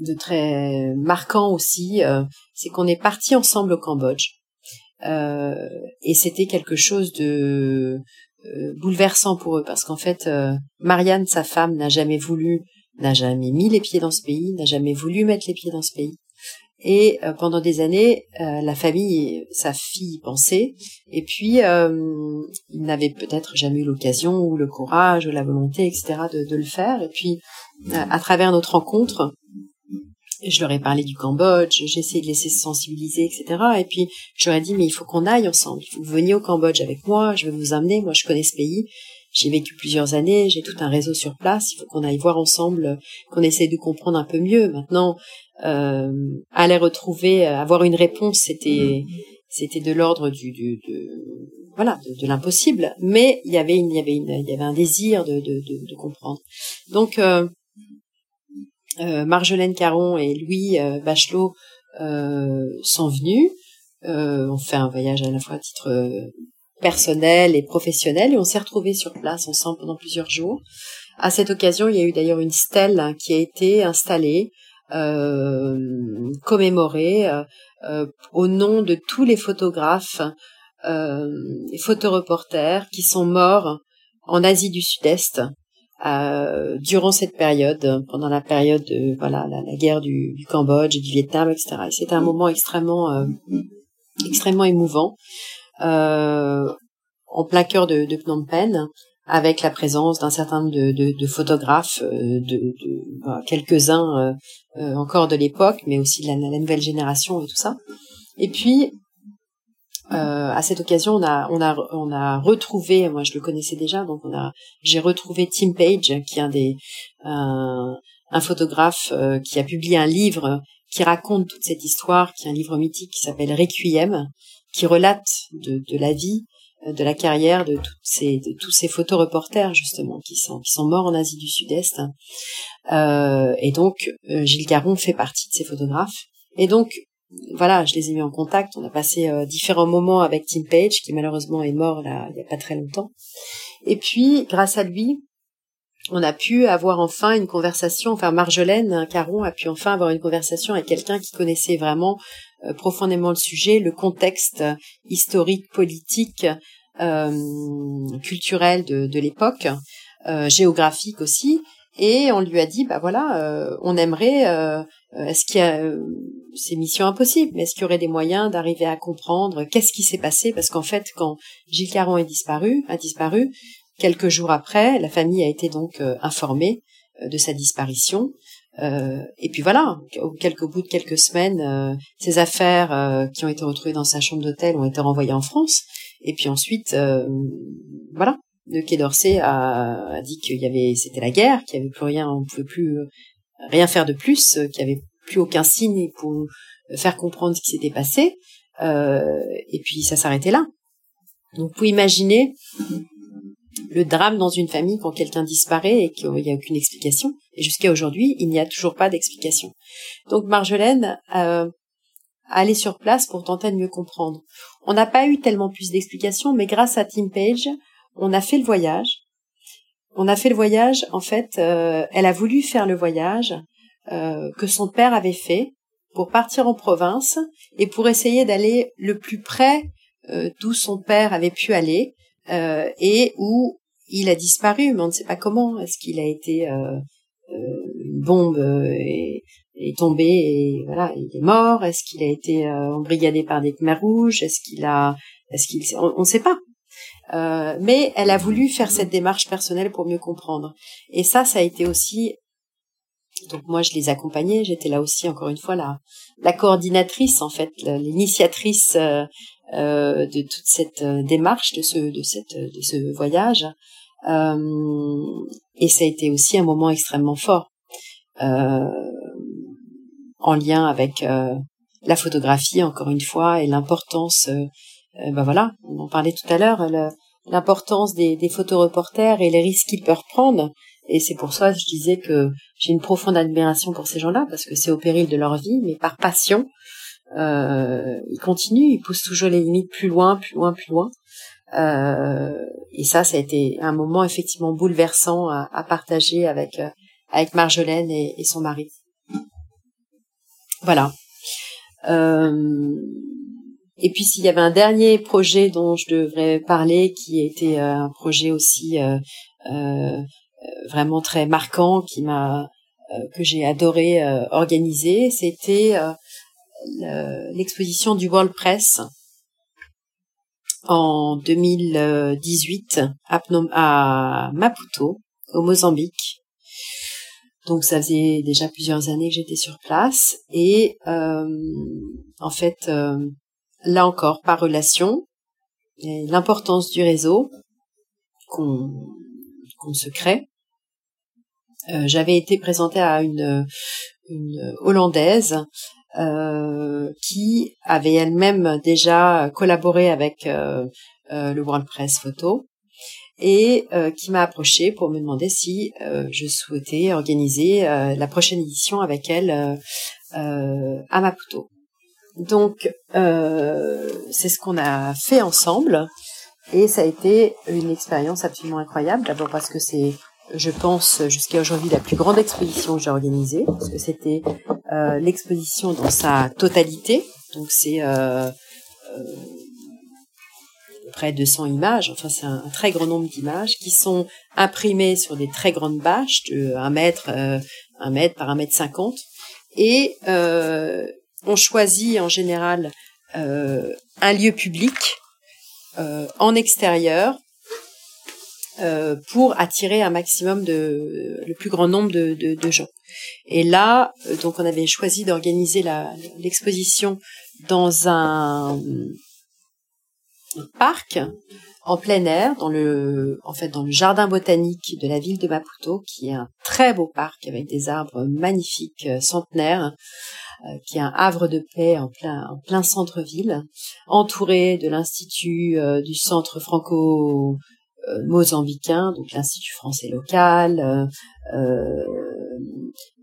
de très marquant aussi, euh, c'est qu'on est parti ensemble au Cambodge. Euh, et c'était quelque chose de euh, bouleversant pour eux parce qu'en fait, euh, Marianne, sa femme, n'a jamais voulu, n'a jamais mis les pieds dans ce pays, n'a jamais voulu mettre les pieds dans ce pays. Et euh, pendant des années, euh, la famille, sa fille pensait, et puis euh, il n'avait peut-être jamais eu l'occasion ou le courage ou la volonté, etc., de, de le faire. Et puis, à travers notre rencontre, je leur ai parlé du Cambodge, j'ai essayé de se sensibiliser, etc. Et puis, je leur ai dit, mais il faut qu'on aille ensemble, il faut que vous veniez au Cambodge avec moi, je vais vous amener, moi je connais ce pays, j'ai vécu plusieurs années, j'ai tout un réseau sur place, il faut qu'on aille voir ensemble, qu'on essaie de comprendre un peu mieux. Maintenant, euh, aller retrouver, euh, avoir une réponse, c'était c'était de l'ordre du, du de, voilà de, l'impossible, mais il y avait une, il y avait une, il y avait un désir de de, de, de comprendre. Donc euh, Marjolaine Caron et Louis euh, Bachelot euh, sont venus. on fait un voyage à la fois à titre personnel et professionnel et on s'est retrouvés sur place ensemble pendant plusieurs jours. À cette occasion, il y a eu d'ailleurs une stèle qui a été installée euh, commémorée euh, euh, au nom de tous les photographes euh, photoreporters qui sont morts en Asie du Sud-Est euh, durant cette période, pendant la période de voilà la, guerre du, du, Cambodge et du Vietnam, etc. C'était un moment extrêmement euh, extrêmement émouvant euh, en plein cœur de, de, Phnom Penh, avec la présence d'un certain nombre de, de, de photographes, euh, de, bah, quelques-uns euh, encore de l'époque, mais aussi de la, la, nouvelle génération et tout ça. Et puis euh, à cette occasion, on a, on a, on a retrouvé, moi je le connaissais déjà, donc on a, j'ai retrouvé Tim Page, qui est un des, un, photographe euh, qui a publié un livre qui raconte toute cette histoire, qui est un livre mythique qui s'appelle Requiem, qui relate de, de la vie, euh, de la carrière de, toutes ces, de tous ces photoreporters justement qui sont, qui sont morts en Asie du Sud-Est. Euh, et donc Gilles Caron fait partie de ces photographes. Et donc voilà, je les ai mis en contact. On a passé euh, différents moments avec Tim Page, qui malheureusement est mort là il y a pas très longtemps. Et puis, grâce à lui, on a pu avoir enfin une conversation. Enfin, Marjolaine Caron a pu enfin avoir une conversation avec quelqu'un qui connaissait vraiment euh, profondément le sujet, le contexte historique, politique, euh, culturel de, de l'époque, géographique aussi. Et on lui a dit, bah voilà, on aimerait euh, est-ce qu'il y a euh, c'est mission impossible, mais est-ce qu'il y aurait des moyens d'arriver à comprendre qu'est-ce qui s'est passé? Parce qu'en fait, quand Gilles Caron est disparu, a disparu, quelques jours après, la famille a été donc euh, informée de sa disparition. Euh, et puis voilà, au, bout de quelques semaines, euh, ces affaires qui ont été retrouvées dans sa chambre d'hôtel ont été renvoyées en France. Et puis ensuite, voilà, le Quai d'Orsay a, a, dit qu'il y avait, c'était la guerre, qu'il y avait plus rien, on pouvait plus rien faire de plus, euh, qu'il n'y avait plus aucun signe pour faire comprendre ce qui s'était passé. Euh, et puis ça s'arrêtait là. Donc vous pouvez imaginer le drame dans une famille quand quelqu'un disparaît et qu'il n'y a aucune explication. Et jusqu'à aujourd'hui, il n'y a toujours pas d'explication. Donc Marjolaine euh, allé sur place pour tenter de mieux comprendre. On n'a pas eu tellement plus d'explications, mais grâce à Tim Page, on a fait le voyage on a fait le voyage, en fait, euh, elle a voulu faire le voyage euh, que son père avait fait pour partir en province et pour essayer d'aller le plus près euh, d'où son père avait pu aller et où il a disparu, mais on ne sait pas comment. Est-ce qu'il a été une bombe est, est tombée et voilà, il est mort? Est-ce qu'il a été embrigadé par des Khmers rouges? Est-ce qu'il a, est-ce qu'il, on ne sait pas. Euh, mais elle a voulu faire cette démarche personnelle pour mieux comprendre. Et ça, ça a été aussi. Donc moi, je les accompagnais. J'étais là aussi, encore une fois, la, la coordinatrice, en fait, l'initiatrice euh, euh, de toute cette euh, démarche, de ce, de cette, de ce voyage. Euh, et ça a été aussi un moment extrêmement fort, en lien avec la photographie, encore une fois, et l'importance ben voilà, on en parlait tout à l'heure, l'importance des, des photoreporters et les risques qu'ils peuvent prendre. Et c'est pour ça que je disais que j'ai une profonde admiration pour ces gens-là, parce que c'est au péril de leur vie, mais par passion, euh, ils continuent, ils poussent toujours les limites plus loin, plus loin, plus loin. Euh, et ça, ça a été un moment effectivement bouleversant à, partager avec euh, avec Marjolaine et, son mari. Voilà. Et puis s'il y avait un dernier projet dont je devrais parler, qui était euh, un projet aussi euh, euh, vraiment très marquant, qui m'a que j'ai adoré organiser, c'était l'exposition du World Press en 2018 à, à Maputo, au Mozambique. Donc ça faisait déjà plusieurs années que j'étais sur place et en fait là encore par relation, l'importance du réseau qu'on se crée. Euh, J'avais été présentée à une, hollandaise euh, qui avait elle-même déjà collaboré avec euh, le World Press Photo et qui m'a approché pour me demander si je souhaitais organiser la prochaine édition avec elle à Maputo. Donc, euh, c'est ce qu'on a fait ensemble. Et ça a été une expérience absolument incroyable. D'abord parce que c'est, je pense, jusqu'à aujourd'hui la plus grande exposition que j'ai organisée. Parce que c'était euh, l'exposition dans sa totalité. Donc c'est euh, près de 200 images, enfin c'est un, très grand nombre d'images qui sont imprimées sur des très grandes bâches de 1 mètre, euh, 1 mètre par 1 mètre 50 et euh, on choisit en général euh, un lieu public euh, en extérieur euh, pour attirer un maximum de le plus grand nombre de, gens. Et là, donc on avait choisi d'organiser l'exposition dans un, parc en plein air, dans le en fait dans le jardin botanique de la ville de Maputo, qui est un très beau parc avec des arbres magnifiques centenaires qui est un havre de paix en plein, en plein centre-ville, entouré de l'Institut euh, du Centre franco mozambicain, donc l'Institut français local, euh,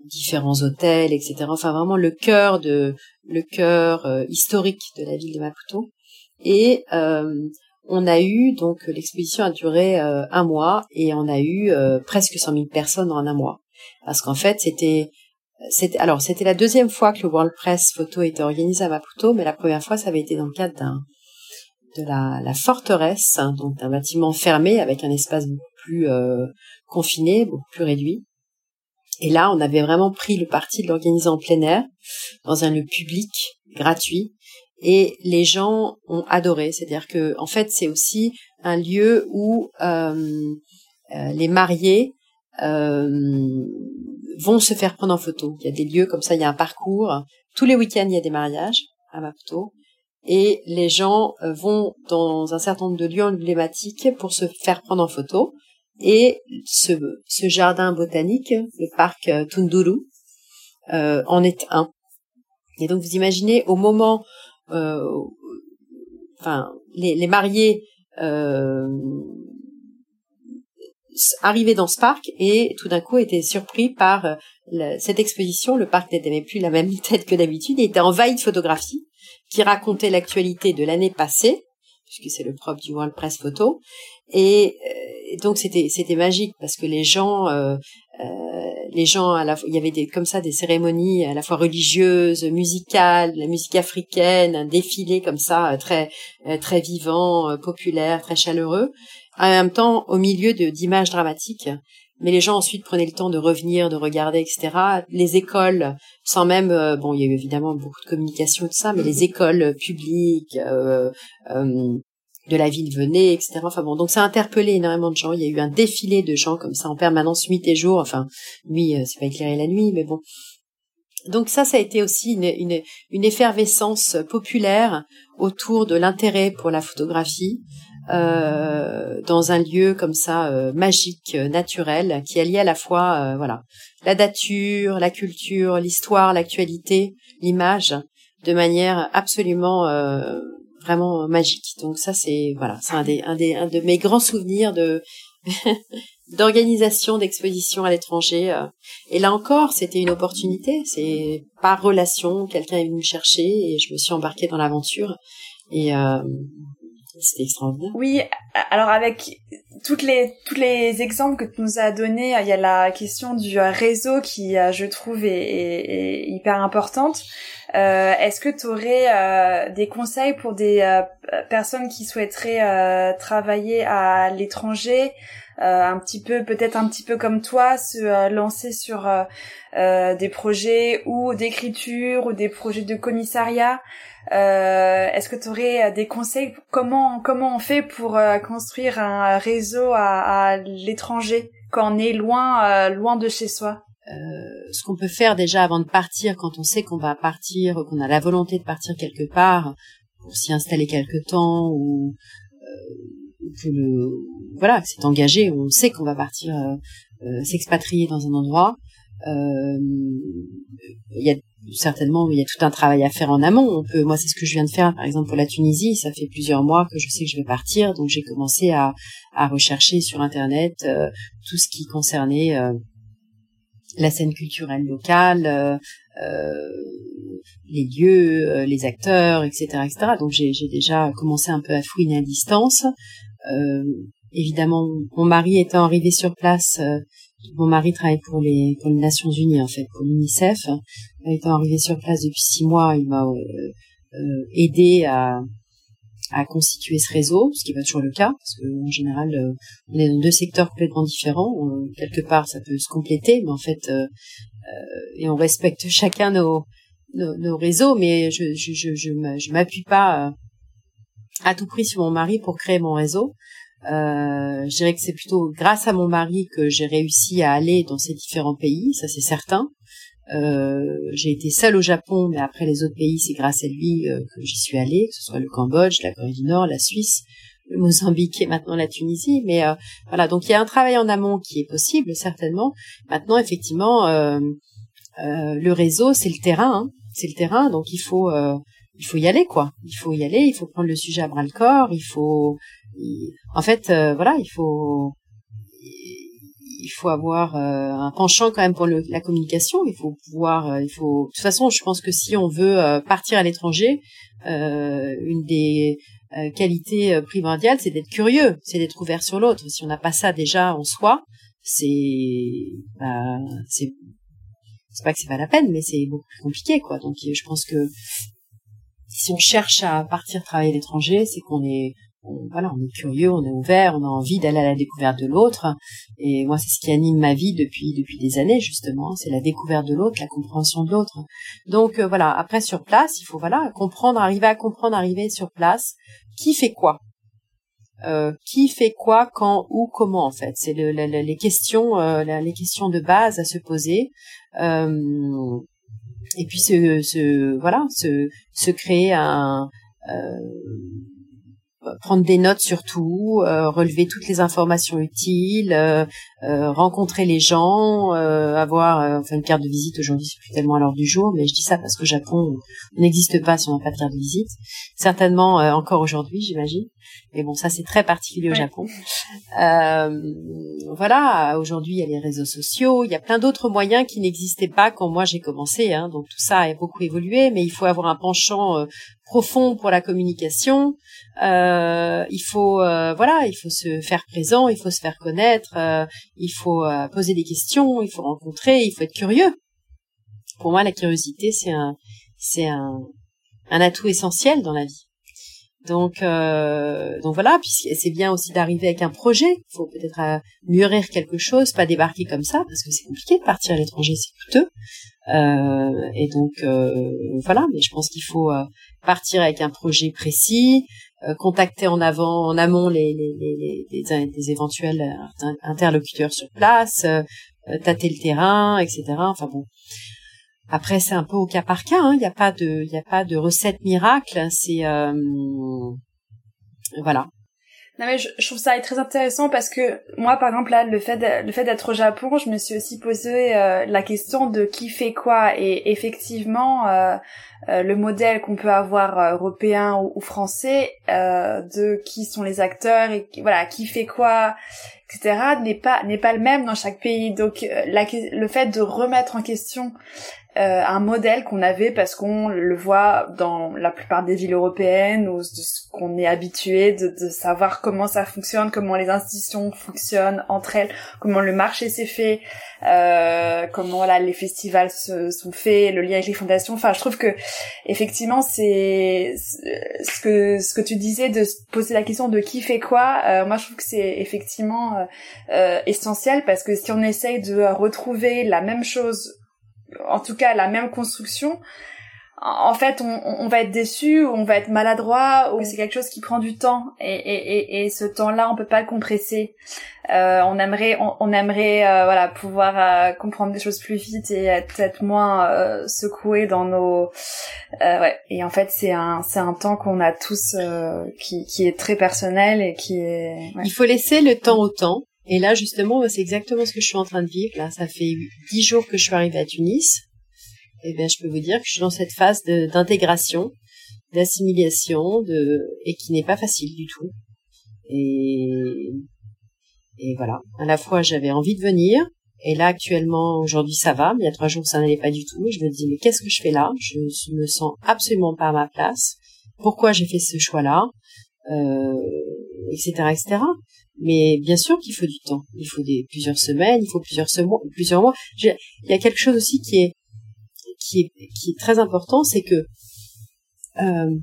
différents hôtels, etc. Enfin vraiment le cœur de le cœur historique de la ville de Maputo. Et on a eu donc l'exposition a duré un mois et on a eu presque 100 000 personnes en un mois parce qu'en fait c'était c'était alors c'était la deuxième fois que le World Press Photo était organisé à Maputo, mais la première fois ça avait été dans le cadre d'un de la, la forteresse, hein, donc d'un bâtiment fermé avec un espace beaucoup plus euh, confiné, beaucoup plus réduit. Et là, on avait vraiment pris le parti de l'organiser en plein air, dans un lieu public, gratuit, et les gens ont adoré. C'est-à-dire que, en fait, c'est aussi un lieu où euh, euh, les mariés vont se faire prendre en photo. Il y a des lieux comme ça, il y a un parcours. Tous les week-ends, il y a des mariages à Maputo. Et les gens euh, vont dans un certain nombre de lieux emblématiques pour se faire prendre en photo. Et ce, ce jardin botanique, le parc euh, Tunduru, euh, en est un. Et donc vous imaginez au moment, euh, enfin les, les mariés euh, arrivé dans ce parc et tout d'un coup était surpris par euh, cette exposition. Le parc n'était plus la même tête que d'habitude. Il était envahi de photographies qui racontaient l'actualité de l'année passée, puisque c'est le propre du World Press Photo. Et, euh, donc c'était c'était magique parce que les gens euh, les gens à la il y avait des comme ça des cérémonies à la fois religieuses, musicales, la musique africaine, un défilé comme ça très très vivant, populaire, très chaleureux en même temps au milieu de d'images dramatiques. Mais les gens ensuite prenaient le temps de revenir, de regarder, etc. Les écoles, sans même, euh, bon, il y a eu évidemment beaucoup de communication et tout ça, mais les écoles publiques euh, euh, de la ville venaient, etc. Enfin bon, donc ça a interpellé énormément de gens. Il y a eu un défilé de gens comme ça en permanence, nuit et jour. Enfin, nuit, c'est pas éclairé la nuit, mais bon. Donc ça, ça a été aussi une, une, une effervescence populaire autour de l'intérêt pour la photographie, euh, dans un lieu comme ça euh, magique, euh, naturel, qui allie à la fois voilà la nature, la culture, l'histoire, l'actualité, l'image, de manière absolument vraiment magique. Donc ça c'est voilà, c'est un des un des un de mes grands souvenirs de d'organisation d'exposition à l'étranger. Et là encore, c'était une opportunité. C'est par relation, quelqu'un est venu me chercher et je me suis embarquée dans l'aventure. Euh, Oui, alors avec toutes les tous les exemples que tu nous as donnés, il y a la question du réseau qui, euh, je trouve, est, est, hyper importante. Euh, Est-ce que tu aurais euh, des conseils pour des euh, personnes qui souhaiteraient travailler à l'étranger, un petit peu, peut-être un petit peu comme toi, se lancer sur des projets ou d'écriture ou des projets de commissariat euh, Est-ce que tu aurais euh, des conseils comment comment on fait pour euh, construire un réseau à, à l'étranger quand on est loin euh, loin de chez soi? Euh, ce qu'on peut faire déjà avant de partir, quand on sait qu'on va partir, qu'on a la volonté de partir quelque part pour s'y installer quelque temps ou que le voilà, c'est engagé, on sait qu'on va partir s'expatrier dans un endroit. Il y a certainement il y a tout un travail à faire en amont. On peut, moi c'est ce que je viens de faire par exemple pour la Tunisie. Ça fait plusieurs mois que je sais que je vais partir, donc j'ai commencé à, à rechercher sur internet euh, tout ce qui concernait euh, la scène culturelle locale, euh, les lieux, les acteurs, etc., etc. Donc j'ai déjà commencé un peu à fouiner à distance. évidemment, mon mari étant arrivé sur place mon mari travaille pour les, Nations Unies, en fait, pour l'UNICEF. Étant arrivé sur place depuis six mois, il m'a euh, euh, aidé à, constituer ce réseau, ce qui va toujours le cas, parce que en général, euh, on est dans deux secteurs complètement différents. quelque part, ça peut se compléter, mais en fait, euh, et on respecte chacun nos, nos, réseaux, mais je je je, je m'appuie pas à tout prix sur mon mari pour créer mon réseau. Euh, je dirais que c'est plutôt grâce à mon mari que j'ai réussi à aller dans ces différents pays, ça c'est certain. Euh, j'ai été seule au Japon, mais après les autres pays, c'est grâce à lui euh, que j'y suis allée, que ce soit le Cambodge, la Corée du Nord, la Suisse, le Mozambique et maintenant la Tunisie. Mais euh, voilà, donc il y a un travail en amont qui est possible, certainement. Maintenant, effectivement, euh, le réseau, c'est le terrain, hein. c'est le terrain, donc il faut il faut y aller quoi. Il faut y aller, il faut prendre le sujet à bras le corps, il faut en fait voilà, il faut il faut avoir euh, un penchant quand même pour la communication. Il faut pouvoir, euh, il faut. De toute façon, je pense que si on veut euh, partir à l'étranger, une des qualités primordiales, c'est d'être curieux, c'est d'être ouvert sur l'autre. Si on n'a pas ça déjà en soi, c'est, bah, c'est, c'est pas que c'est pas la peine, mais c'est beaucoup plus compliqué, quoi. Donc, je pense que si on cherche à partir travailler à l'étranger, c'est qu'on est on, voilà, on est curieux, on est ouvert, on a envie d'aller à la découverte de l'autre. Et moi, c'est ce qui anime ma vie depuis depuis des années justement, c'est la découverte de l'autre, la compréhension de l'autre. Donc euh, voilà. Après sur place, il faut voilà comprendre, arriver à comprendre, arriver sur place, qui fait quoi. Euh, qui fait quoi, quand, où, comment en fait. C'est le, les questions, euh, les questions de base à se poser. Euh, et puis se, se voilà, se, se créer un prendre des notes surtout, euh, relever toutes les informations utiles, euh, euh, rencontrer les gens, avoir enfin une carte de visite aujourd'hui c'est plus tellement à l'heure du jour, mais je dis ça parce que Japon n'existe pas si on n'a pas de carte de visite. Certainement encore aujourd'hui, j'imagine. Mais bon, ça c'est très particulier au Japon. voilà, aujourd'hui il y a les réseaux sociaux, il y a plein d'autres moyens qui n'existaient pas quand moi j'ai commencé. Hein, donc tout ça a beaucoup évolué, mais il faut avoir un penchant profond pour la communication. Euh, il faut euh, voilà, il faut se faire présent, il faut se faire connaître, euh, il faut poser des questions, il faut rencontrer, il faut être curieux. Pour moi, la curiosité, c'est un c'est un, atout essentiel dans la vie. Donc, donc voilà, puis c'est bien aussi d'arriver avec un projet. Il faut peut-être mûrir quelque chose, pas débarquer comme ça, parce que c'est compliqué de partir à l'étranger, c'est coûteux. Euh, et donc euh, voilà, mais je pense qu'il faut euh, partir avec un projet précis, contacter en avant, en amont les, les, les, les, les éventuels interlocuteurs sur place, tâter le terrain, etc. Enfin bon. Après, c'est un peu au cas par cas. Hein. Il n'y a pas de, il a pas de recette miracle. C'est voilà. Non mais je, trouve ça très intéressant parce que moi par exemple là le fait le fait d'être au Japon, je me suis aussi posé euh, la question de qui fait quoi. Et effectivement euh, euh, le modèle qu'on peut avoir européen ou, français de qui sont les acteurs et voilà qui fait quoi etc n'est pas n'est pas le même dans chaque pays. Donc la, le fait de remettre en question euh, un modèle qu'on avait parce qu'on le voit dans la plupart des villes européennes ou de ce qu'on est habitué de, de, savoir comment ça fonctionne, comment les institutions fonctionnent entre elles, comment le marché s'est fait, euh, comment là les festivals se sont faits, le lien avec les fondations. Enfin, je trouve que effectivement c'est ce que ce que tu disais de poser la question de qui fait quoi. Euh, moi, je trouve que c'est effectivement euh, essentiel parce que si on essaye de retrouver la même chose en tout cas la même construction, en fait, on, va être déçu, on va être maladroit, ou c'est quelque chose qui prend du temps, et, et, et, ce temps-là, on peut pas le compresser. Euh, on aimerait, on, aimerait, euh, voilà, pouvoir euh, comprendre des choses plus vite et être peut-être moins secoué dans nos, ouais. Et en fait, c'est un, c'est un temps qu'on a tous qui, qui est très personnel et qui est. Il faut laisser le temps au temps. Et là, justement, c'est exactement ce que je suis en train de vivre. Là, ça fait dix jours que je suis arrivée à Tunis. Et eh bien, je peux vous dire que je suis dans cette phase d'intégration, d'assimilation, de et qui n'est pas facile du tout. Et et voilà. À la fois, j'avais envie de venir. Et là, actuellement, aujourd'hui, ça va. Mais il y a trois jours, ça n'allait pas du tout. Je me dis, mais qu'est-ce que je fais là? Je me sens absolument pas à ma place. Pourquoi j'ai fait ce choix-là? Euh, Etc. Etc. Mais bien sûr qu'il faut du temps. Il faut des plusieurs semaines, il faut plusieurs mois, plusieurs mois. Il y a quelque chose aussi qui est qui est qui est très important, c'est que euh,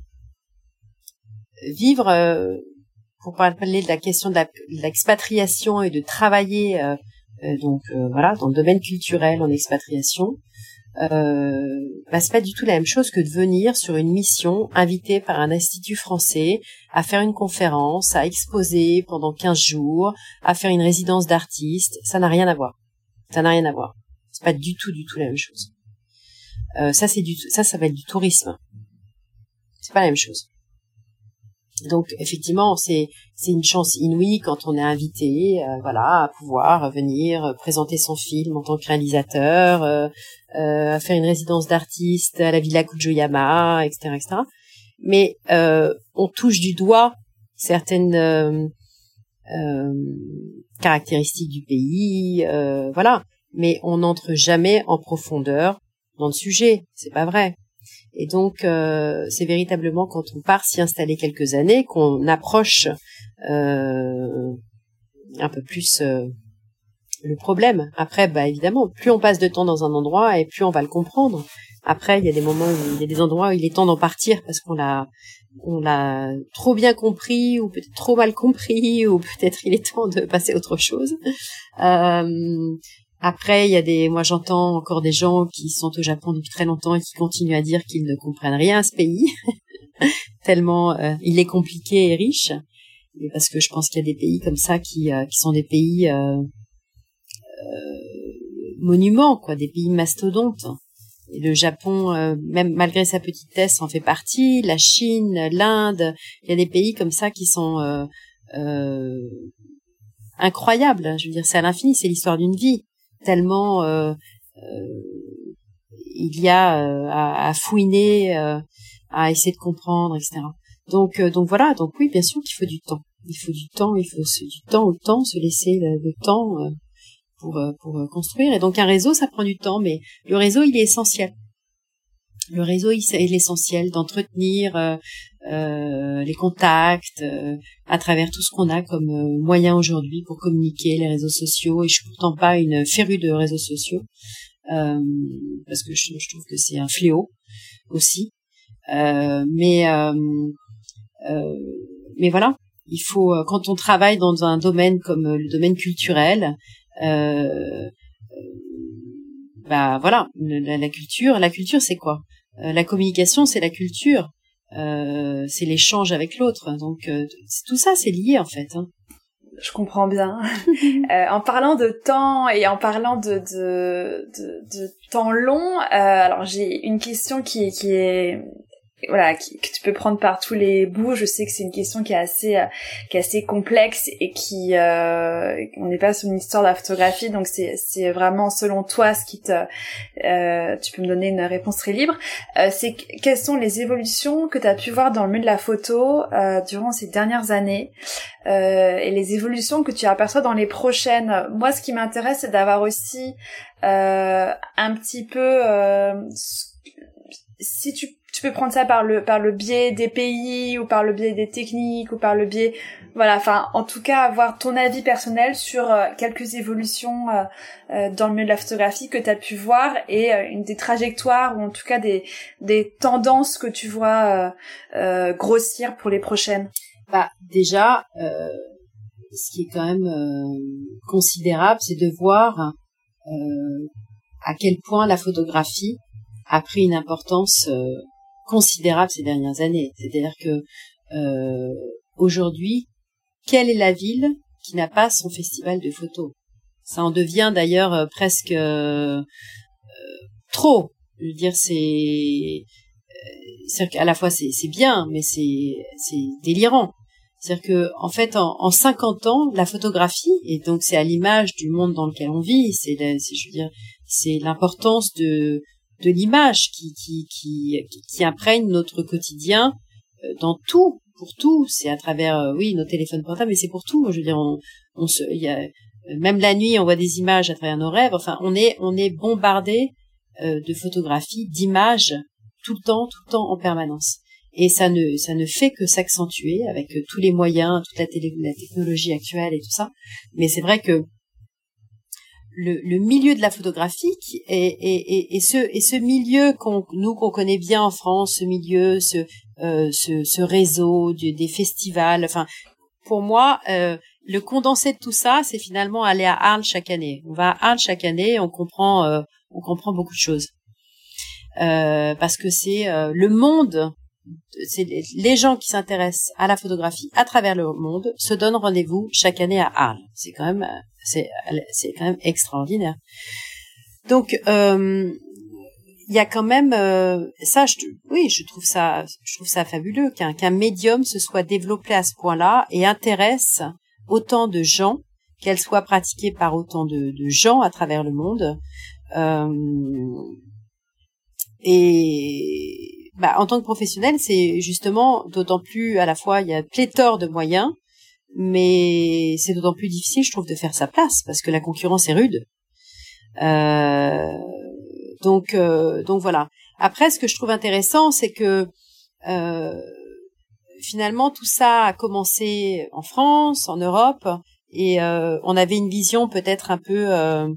vivre, pour parler de la question de l'expatriation et de travailler donc voilà dans le domaine culturel en expatriation, euh, bah, c'est pas du tout la même chose que de venir sur une mission invité par un institut français à faire une conférence, à exposer pendant 15 jours, à faire une résidence d'artiste. Ça n'a rien à voir. Ça n'a rien à voir. C'est pas du tout, du tout la même chose. Euh, ça, c'est du, ça, ça va être du tourisme. C'est pas la même chose. Donc effectivement, c'est c'est une chance inouïe quand on est invité, euh, voilà, à pouvoir venir présenter son film en tant que réalisateur, euh, euh, faire une résidence d'artiste à la Villa Kujuyama, etc., etc. Mais euh, on touche du doigt certaines euh, caractéristiques du pays, voilà. Mais on n'entre jamais en profondeur dans le sujet. C'est pas vrai. Et donc, euh, c'est véritablement quand on part s'y installer quelques années qu'on approche euh, un peu plus euh, le problème. Après, bah évidemment, plus on passe de temps dans un endroit et plus on va le comprendre. Après, il y a des moments où il y a des endroits où il est temps d'en partir parce qu'on l'a on l'a trop bien compris ou peut-être trop mal compris ou peut-être il est temps de passer à autre chose. Euh, après, il y a des, moi j'entends encore des gens qui sont au Japon depuis très longtemps et qui continuent à dire qu'ils ne comprennent rien à ce pays, tellement euh, il est compliqué et riche. Mais parce que je pense qu'il y a des pays comme ça qui, euh, qui sont des pays euh, monuments, quoi, des pays mastodontes. Et le Japon, même malgré sa petitesse, en fait partie. La Chine, l'Inde, il y a des pays comme ça qui sont incroyables. Je veux dire, c'est à l'infini, c'est l'histoire d'une vie tellement euh, euh, il y a euh, à, fouiner, à essayer de comprendre, etc. Donc, donc voilà. Donc oui, bien sûr qu'il faut du temps. Il faut du temps. Il faut du temps au temps, se laisser le, temps pour pour construire. Et donc un réseau, ça prend du temps, mais le réseau, il est essentiel. Le réseau, est l'essentiel d'entretenir euh, les contacts, euh, à travers tout ce qu'on a comme euh, moyen aujourd'hui pour communiquer, les réseaux sociaux. Et je suis pourtant pas une férue de réseaux sociaux parce que je, trouve que c'est un fléau aussi. mais mais voilà, il faut quand on travaille dans un domaine comme le domaine culturel. Bah voilà, la, la culture, la culture c'est quoi? La communication c'est la culture. Euh, c'est l'échange avec l'autre. Donc euh, tout ça, c'est lié en fait. Hein. Je comprends bien. euh, en parlant de temps et en parlant de, de, de, de temps long, euh, alors j'ai une question qui, qui est voilà que tu peux prendre par tous les bouts. Je sais que c'est une question qui est assez euh, qui est assez complexe et qui euh, on n'est pas sur une histoire de la photographie, donc c'est c'est vraiment selon toi ce qui te euh, tu peux me donner une réponse très libre. Euh, c'est quelles sont les évolutions que tu as pu voir dans le milieu de la photo euh, durant ces dernières années et les évolutions que tu aperçois dans les prochaines? Moi, ce qui m'intéresse, c'est d'avoir aussi un petit peu si tu peux prendre ça par le biais des pays ou par le biais des techniques ou par le biais voilà enfin en tout cas avoir ton avis personnel sur euh, quelques évolutions euh, euh, dans le milieu de la photographie que tu as pu voir et une des trajectoires ou en tout cas des tendances que tu vois grossir pour les prochaines. Bah déjà ce qui est quand même considérable c'est de voir à quel point la photographie a pris une importance considérable ces dernières années. C'est-à-dire que euh, aujourd'hui, quelle est la ville qui n'a pas son festival de photos? Ça en devient d'ailleurs euh, presque euh, trop. Je veux dire, c'est c'est à la fois c'est bien, mais c'est c'est délirant. C'est-à-dire que en fait, en, en 50 ans, la photographie et donc c'est à l'image du monde dans lequel on vit. C'est je veux dire, c'est l'importance de de l'image qui, qui, qui, qui imprègne notre quotidien euh, dans tout, pour tout. C'est à travers, euh, oui, nos téléphones portables, mais c'est pour tout. Je veux dire, on, se, a, même la nuit, on voit des images à travers nos rêves. Enfin, on est, on est bombardé euh, de photographies, d'images tout le temps, tout le temps, en permanence. Et ça ne, ça ne fait que s'accentuer avec tous les moyens, toute la technologie actuelle et tout ça. Mais c'est vrai que le, le, milieu de la photographie et, et, et, ce et ce milieu qu'on nous qu'on connaît bien en France, ce milieu, ce euh, ce, ce, réseau des festivals. Enfin, pour moi, euh, le condensé de tout ça, c'est finalement aller à Arles chaque année. On va à Arles chaque année, on comprend euh, on comprend beaucoup de choses euh, parce que c'est le monde c'est les gens qui s'intéressent à la photographie à travers le monde se donnent rendez-vous chaque année à Arles. C'est quand même c'est c'est quand même extraordinaire. Donc euh, il y a quand même euh, ça oui je trouve ça je trouve ça fabuleux qu'un qu'un médium se soit développé à ce point-là et intéresse autant de gens qu'elle soit pratiquée par autant de, de gens à travers le monde euh, et bah, en tant que professionnel, c'est justement d'autant plus à la fois il y a pléthore de moyens, mais c'est d'autant plus difficile, je trouve, de faire sa place parce que la concurrence est rude. Euh, donc, euh, donc voilà. Après, ce que je trouve intéressant, c'est que euh, finalement tout ça a commencé en France, en Europe, et euh, on avait une vision peut-être un peu euh,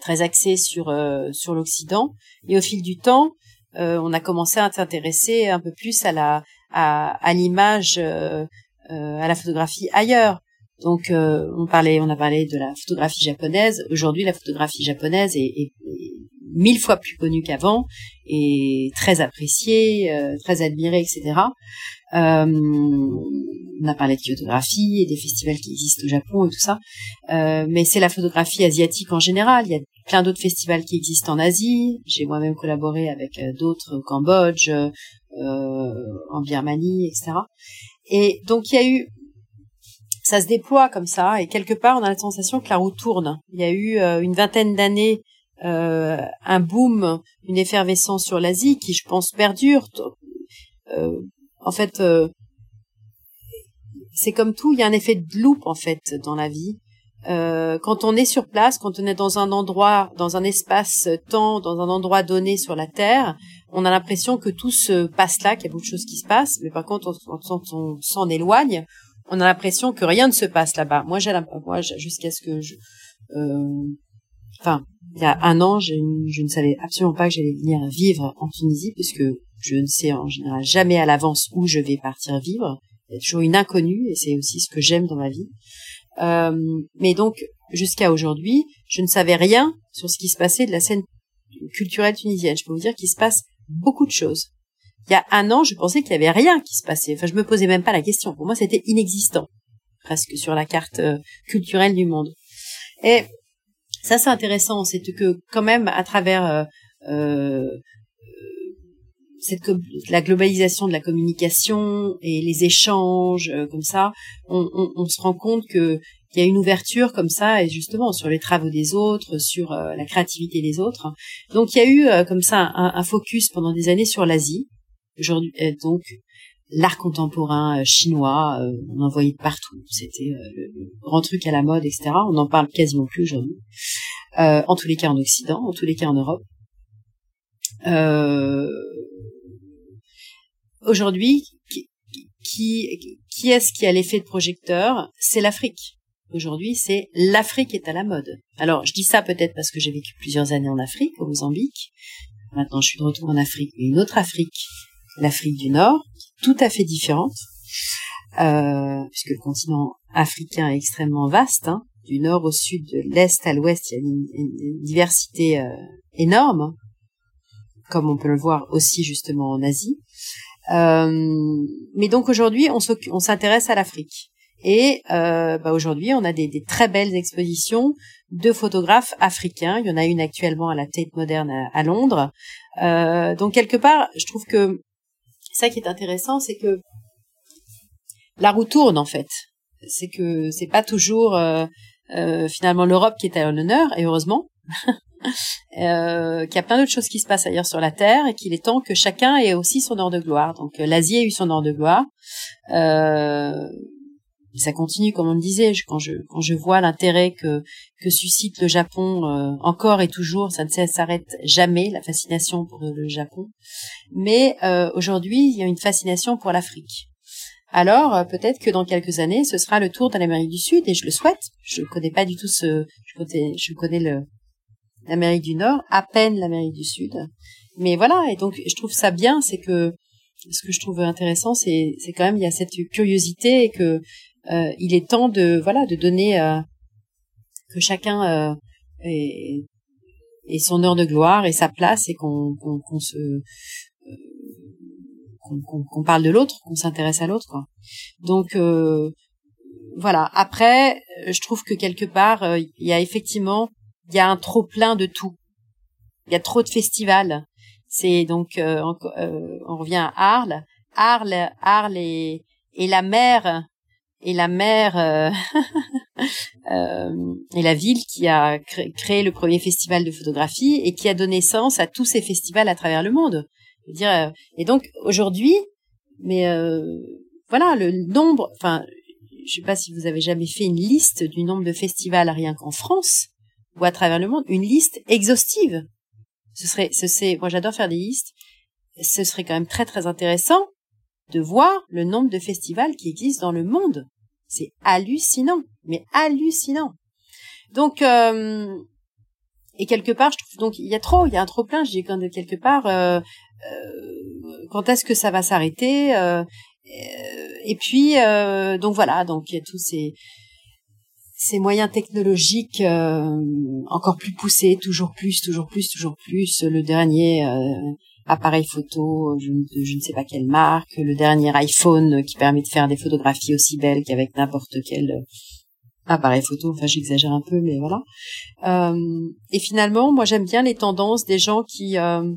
très axée sur sur l'Occident. Et au fil du temps, euh, on a commencé à s'intéresser un peu plus à la à, à l'image, euh, euh, à la photographie ailleurs. Donc on parlait, on a parlé de la photographie japonaise. Aujourd'hui, la photographie japonaise est, est, mille fois plus connue qu'avant et très appréciée, très admirée, etc. Euh, on a parlé de photographie et des festivals qui existent au Japon et tout ça, euh, mais c'est la photographie asiatique en général. Il y a plein d'autres festivals qui existent en Asie. J'ai moi-même collaboré avec euh, d'autres au Cambodge, euh, en Birmanie, etc. Et donc il y a eu, ça se déploie comme ça, et quelque part on a la sensation que la roue tourne. Il y a eu euh, une vingtaine d'années euh, un boom, une effervescence sur l'Asie qui, je pense, perdure. Euh, en fait, c'est comme tout, il y a un effet de loop en fait dans la vie. Quand on est sur place, quand on est dans un endroit, dans un espace-temps, dans un endroit donné sur la Terre, on a l'impression que tout se passe là, qu'il y a beaucoup de choses qui se passent. Mais par contre, quand on, s'en éloigne, on a l'impression que rien ne se passe là-bas. Moi, j'ai moi, jusqu'à ce que je, euh, enfin, il y a un an, je, je ne savais absolument pas que j'allais venir vivre en Tunisie, puisque je ne sais en général jamais à l'avance où je vais partir vivre. Il y a toujours une inconnue, et c'est aussi ce que j'aime dans ma vie. Euh, mais donc, jusqu'à aujourd'hui, je ne savais rien sur ce qui se passait de la scène culturelle tunisienne. Je peux vous dire qu'il se passe beaucoup de choses. Il y a un an, je pensais qu'il y avait rien qui se passait. Enfin, je me posais même pas la question. Pour moi, c'était inexistant, presque sur la carte euh, culturelle du monde. Et ça, c'est intéressant. C'est que quand même, à travers euh, euh cette la globalisation de la communication et les échanges comme ça, on, se rend compte que qu'il y a une ouverture comme ça et justement sur les travaux des autres, sur euh, la créativité des autres. Donc il y a eu euh, comme ça un, focus pendant des années sur l'Asie. Aujourd'hui donc l'art contemporain chinois, on en voyait partout. C'était le grand truc à la mode, etc. On n'en parle quasiment plus aujourd'hui. en tous les cas en Occident, en tous les cas en Europe. Euh, aujourd'hui, qui, qui, qui est-ce qui a l'effet de projecteur? C'est l'Afrique. Aujourd'hui, c'est l'Afrique est à la mode. Alors, je dis ça peut-être parce que j'ai vécu plusieurs années en Afrique, au Mozambique. Maintenant, je suis de retour en Afrique, mais une autre Afrique, l'Afrique du Nord, tout à fait différente, euh, puisque le continent africain est extrêmement vaste. Hein. Du nord au sud, de l'est à l'ouest, il y a une, diversité euh, énorme, comme on peut le voir aussi justement en Asie. Euh, mais donc aujourd'hui, on s'intéresse à l'Afrique. Et euh, bah aujourd'hui, on a des, des, très belles expositions de photographes africains. Il y en a une actuellement à la Tate Moderne à, Londres. Euh, donc quelque part, je trouve que ça qui est intéressant, c'est que la roue tourne en fait. C'est que c'est pas toujours euh, euh finalement l'Europe qui est à l'honneur, et heureusement. euh, qu'il y a plein d'autres choses qui se passent ailleurs sur la Terre et qu'il est temps que chacun ait aussi son heure de gloire. Donc euh, l'Asie a eu son heure de gloire. Euh, ça continue, comme on le disait, quand je quand je vois l'intérêt que que suscite le Japon euh, encore et toujours, ça ne s'arrête jamais la fascination pour le Japon. Mais euh, aujourd'hui, il y a une fascination pour l'Afrique. alors euh, peut-être que dans quelques années, ce sera le tour de l'Amérique du Sud, et je le souhaite. Je connais pas du tout ce, je connais, je connais le l'Amérique du Nord, à peine l'Amérique du Sud. Mais voilà, et donc je trouve ça bien, c'est que ce que je trouve intéressant, c'est c'est quand même il y a cette curiosité que euh, il est temps de voilà de donner euh, que chacun euh, ait, son heure de gloire et sa place et qu'on qu'on se qu'on parle de l'autre, qu'on s'intéresse à l'autre. Donc voilà. Après, je trouve que quelque part, il y a effectivement, il y a un trop plein de tout. Il y a trop de festivals. C'est donc, on, on, revient à Arles. Arles, Arles est, est la mère et la mère euh, euh, et la ville qui a créé le premier festival de photographie et qui a donné sens à tous ces festivals à travers le monde. Je veux dire, euh, et donc aujourd'hui, mais voilà le nombre. Enfin, je sais pas si vous avez jamais fait une liste du nombre de festivals rien qu'en France ou à travers le monde, une liste exhaustive. Ce serait, ce c'est, moi j'adore faire des listes. Ce serait quand même très très intéressant de voir le nombre de festivals qui existent dans le monde. C'est hallucinant, mais hallucinant. Donc, euh, et quelque part, je trouve donc il y a trop, il y a un trop plein. Je dis quand quelque part, euh, euh, quand est-ce que ça va s'arrêter Et puis, donc voilà, donc il y a tous ces ces moyens technologiques encore plus poussés, toujours plus, toujours plus, toujours plus. Le dernier appareil photo, je, je, ne sais pas quelle marque, le dernier iPhone qui permet de faire des photographies aussi belles qu'avec n'importe quel euh, appareil photo. Enfin, j'exagère un peu, mais voilà. Euh, et finalement, moi, j'aime bien les tendances des gens qui euh,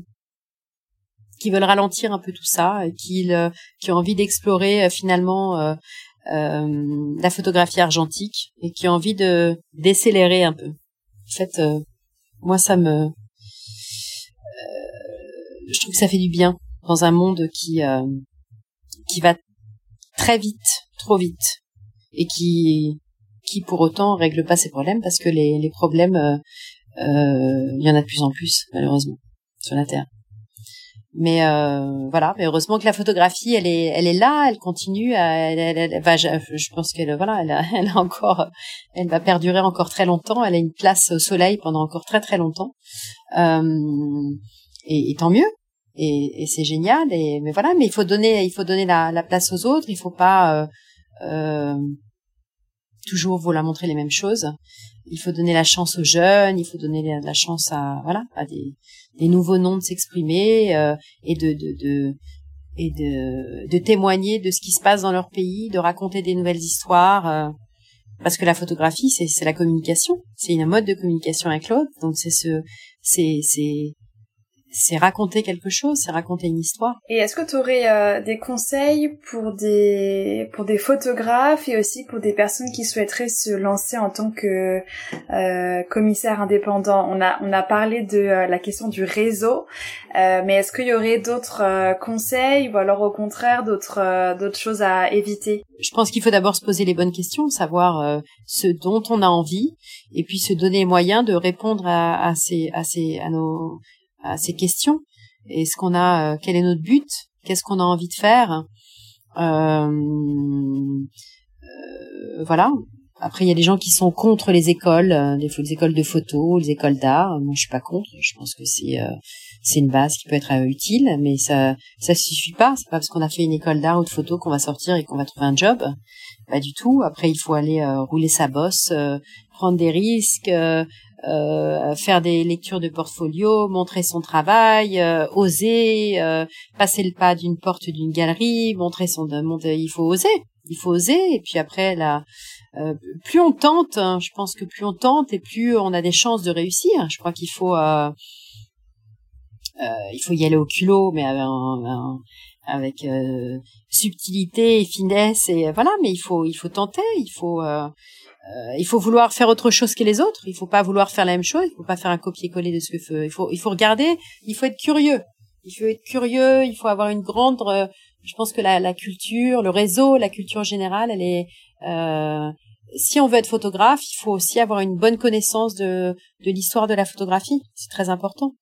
qui veulent ralentir un peu tout ça, et qui qui ont envie d'explorer finalement la photographie argentique et qui ont envie de décélérer un peu. En fait, moi, ça me je trouve que ça fait du bien dans un monde qui euh, qui va très vite, trop vite, et qui qui pour autant règle pas ses problèmes parce que les, les problèmes, euh, euh, il y en a de plus en plus malheureusement sur la terre. Mais euh, voilà, mais heureusement que la photographie, elle est, elle est là, elle continue. Elle, elle, je, pense qu'elle, voilà, elle a, elle a encore, elle va perdurer encore très longtemps. Elle a une place au soleil pendant encore très très longtemps. Euh, et, et tant mieux. Et, et c'est génial. Et mais voilà mais il faut donner il faut donner la, la place aux autres. Il faut pas euh, euh, toujours vouloir montrer les mêmes choses. Il faut donner la chance aux jeunes. Il faut donner la, chance à voilà à des, des nouveaux noms de s'exprimer euh, et de, de, de et de, de témoigner de ce qui se passe dans leur pays de raconter des nouvelles histoires euh, parce que la photographie c'est la communication. C'est une mode de communication avec l'autre. Donc c'est ce c'est c'est c'est raconter quelque chose, c'est raconter une histoire. Et est-ce que tu aurais euh, des conseils pour des pour des photographes et aussi pour des personnes qui souhaiteraient se lancer en tant que euh, commissaire indépendant? On a on a parlé de euh, la question du réseau, mais est-ce qu'il y aurait d'autres conseils ou alors au contraire d'autres d'autres choses à éviter? Je pense qu'il faut d'abord se poser les bonnes questions, savoir ce dont on a envie et puis se donner les moyens de répondre à, à ces à ces à nos à ces questions. Est-ce qu'on a, euh, quel est notre but? Qu'est-ce qu'on a envie de faire? Euh, euh, Voilà. Après, il y a des gens qui sont contre les écoles, les, écoles de photo, les écoles d'art. Moi, je suis pas contre. Je pense que c'est c'est une base qui peut être utile, mais ça ça suffit pas. C'est pas parce qu'on a fait une école d'art ou de photo qu'on va sortir et qu'on va trouver un job. Pas du tout. Après, il faut aller rouler sa bosse, prendre des risques, euh, faire des lectures de portfolio, montrer son travail, euh, oser, euh, passer le pas d'une porte d'une galerie, montrer son montrer, il faut oser, il faut oser et puis après là plus on tente, hein, je pense que plus on tente et plus on a des chances de réussir. Je crois qu'il faut il faut y aller au culot mais avec, avec subtilité et finesse et voilà mais il faut il faut tenter, il faut euh, il faut vouloir faire autre chose que les autres. Il faut pas vouloir faire la même chose. Il faut pas faire un copier-coller de ce que fait. Il faut, il faut regarder. Il faut être curieux. Il faut être curieux. Il faut avoir une grande. Euh, je pense que la, la, culture, le réseau, la culture générale, elle est. Euh, si on veut être photographe, il faut aussi avoir une bonne connaissance de, de l'histoire de la photographie. C'est très important.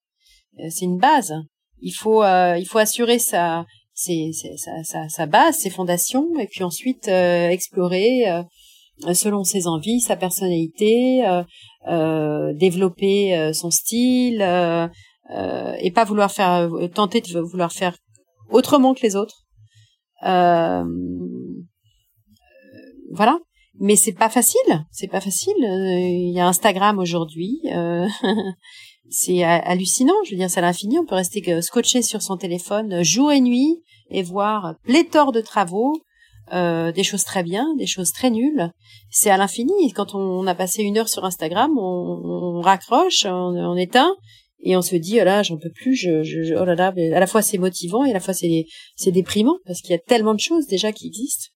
Euh, c'est une base. Il faut, il faut assurer sa, sa, base, ses fondations, et puis ensuite explorer selon ses envies, sa personnalité, développer son style, et pas vouloir faire tenter de vouloir faire autrement que les autres. voilà mais c'est pas facile, c'est pas facile. Il y a Instagram aujourd'hui, euh, c'est hallucinant. Je veux dire, c'est à l'infini. On peut rester scotché sur son téléphone euh, jour et nuit et voir pléthore de travaux, euh, des choses très bien, des choses très nulles. C'est à l'infini. Quand on a passé une heure sur Instagram, on, raccroche, on, éteint et on se dit oh là j'en peux plus. Je, je, oh là là, à la fois c'est motivant et à la fois c'est c'est déprimant parce qu'il y a tellement de choses déjà qui existent.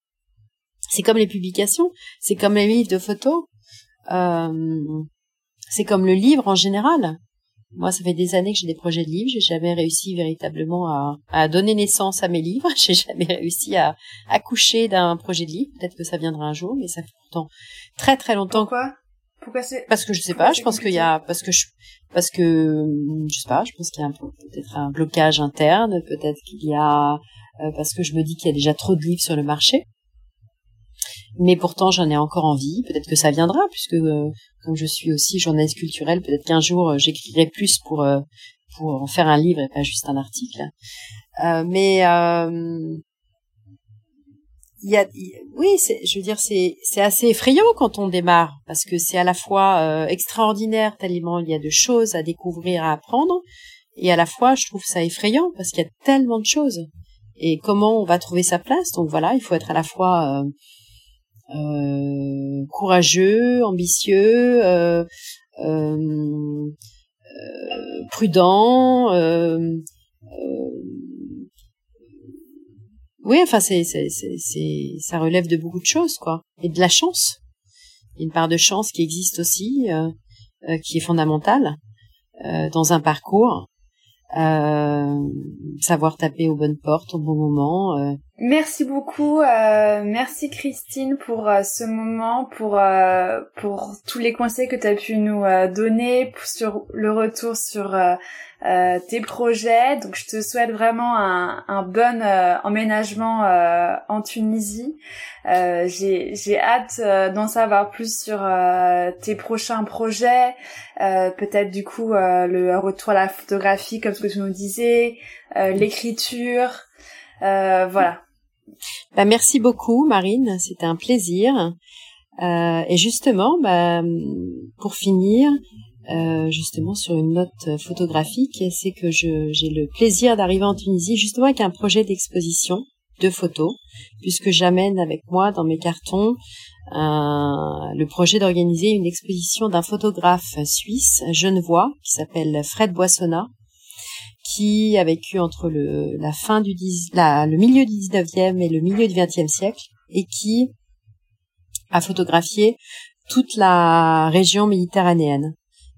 C'est comme les publications, c'est comme les livres de photos, euh, c'est comme le livre en général. Moi, ça fait des années que j'ai des projets de livres. J'ai jamais réussi véritablement à, à, donner naissance à mes livres. J'ai jamais réussi à accoucher d'un projet de livre. Peut-être que ça viendra un jour, mais ça fait pourtant très très longtemps. Pourquoi? Pourquoi c'est Parce que je sais pas. Je pense qu'il y a parce que je parce que je sais pas. Je pense qu'il y a peut-être un blocage interne. Peut-être qu'il y a euh, parce que je me dis qu'il y a déjà trop de livres sur le marché mais pourtant j'en ai encore envie. Peut-être que ça viendra, puisque euh, comme je suis aussi journaliste culturelle, peut-être qu'un jour euh, j'écrirai plus pour euh, pour en faire un livre et pas juste un article. mais il y a, oui, je veux dire, c'est c'est assez effrayant quand on démarre parce que c'est à la fois extraordinaire tellement il y a de choses à découvrir, à apprendre, et à la fois je trouve ça effrayant parce qu'il y a tellement de choses. Et comment on va trouver sa place? Donc voilà, il faut être à la fois euh, courageux, ambitieux, euh, euh, prudent. oui, enfin c'est c'est c'est ça relève de beaucoup de choses quoi et de la chance. Il y a une part de chance qui existe aussi, qui est fondamentale dans un parcours. Euh, savoir taper aux bonnes portes au bon moment. Euh. Merci beaucoup, euh, merci Christine pour ce moment, pour pour tous les conseils que tu as pu nous donner sur le retour sur euh, tes projets. Donc je te souhaite vraiment un, bon euh, emménagement euh, en Tunisie. J'ai j'ai hâte d'en savoir plus sur tes prochains projets. Peut-être du coup le retour à la photographie comme ce que tu nous disais, l'écriture. voilà. Bah, merci beaucoup Marine, c'était un plaisir. et justement, bah, pour finir, euh, justement sur une note photographique, c'est que j'ai le plaisir d'arriver en Tunisie justement avec un projet d'exposition de photos, puisque j'amène avec moi dans mes cartons le projet d'organiser une exposition d'un photographe suisse genevois qui s'appelle Fred Boissonnat, qui a vécu entre le, le milieu du 19e et le milieu du 20e siècle et qui a photographié toute la région méditerranéenne.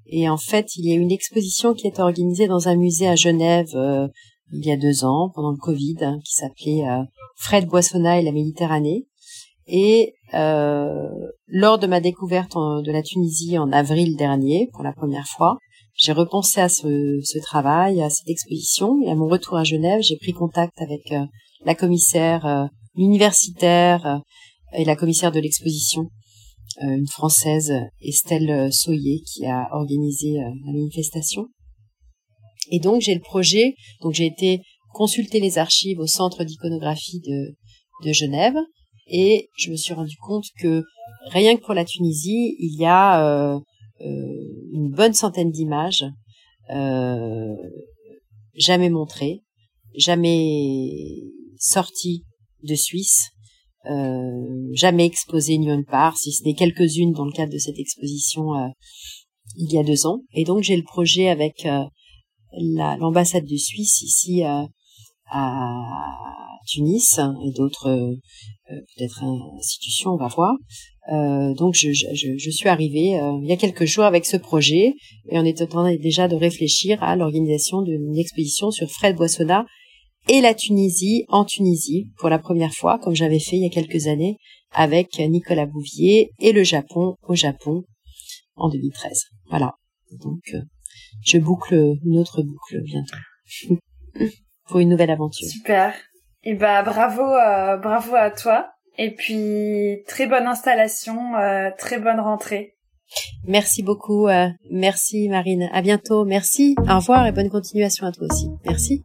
Et en fait, il y a une exposition qui est organisée dans un musée à Genève euh, il y a deux ans, pendant le Covid, hein, qui s'appelait euh, Fred Boissonnat et la Méditerranée. Et euh, lors de ma découverte de la Tunisie en avril dernier, pour la première fois, j'ai repensé à ce, ce, travail, à cette exposition. Et à mon retour à Genève, j'ai pris contact avec la commissaire universitaire et la commissaire de l'exposition euh, une Française, Estelle Soyer, qui a organisé euh, la manifestation. Et donc j'ai le projet, donc j'ai été consulter les archives au centre d'iconographie de, Genève et je me suis rendu compte que rien que pour la Tunisie, il y a euh, une bonne centaine d'images jamais montrées, jamais sorties de Suisse euh, jamais exposées nulle part, si ce n'est quelques-unes dans le cadre de cette exposition euh, il y a deux ans. Et donc j'ai le projet avec euh, l'ambassade de Suisse ici à Tunis et d'autres peut-être institutions, on va voir. donc je, suis arrivée il y a quelques jours avec ce projet et on est en train déjà de réfléchir à l'organisation d'une exposition sur Fred Boissonnat et la Tunisie en Tunisie pour la première fois, comme j'avais fait il y a quelques années avec Nicolas Bouvier et le Japon au Japon en 2013. Voilà. Donc, euh, je boucle une autre boucle bientôt pour une nouvelle aventure. Super. Et bah bravo, bravo à toi. Et puis très bonne installation, très bonne rentrée. Merci beaucoup. Euh, merci Marine. À bientôt. Merci. Au revoir et bonne continuation à toi aussi. Merci.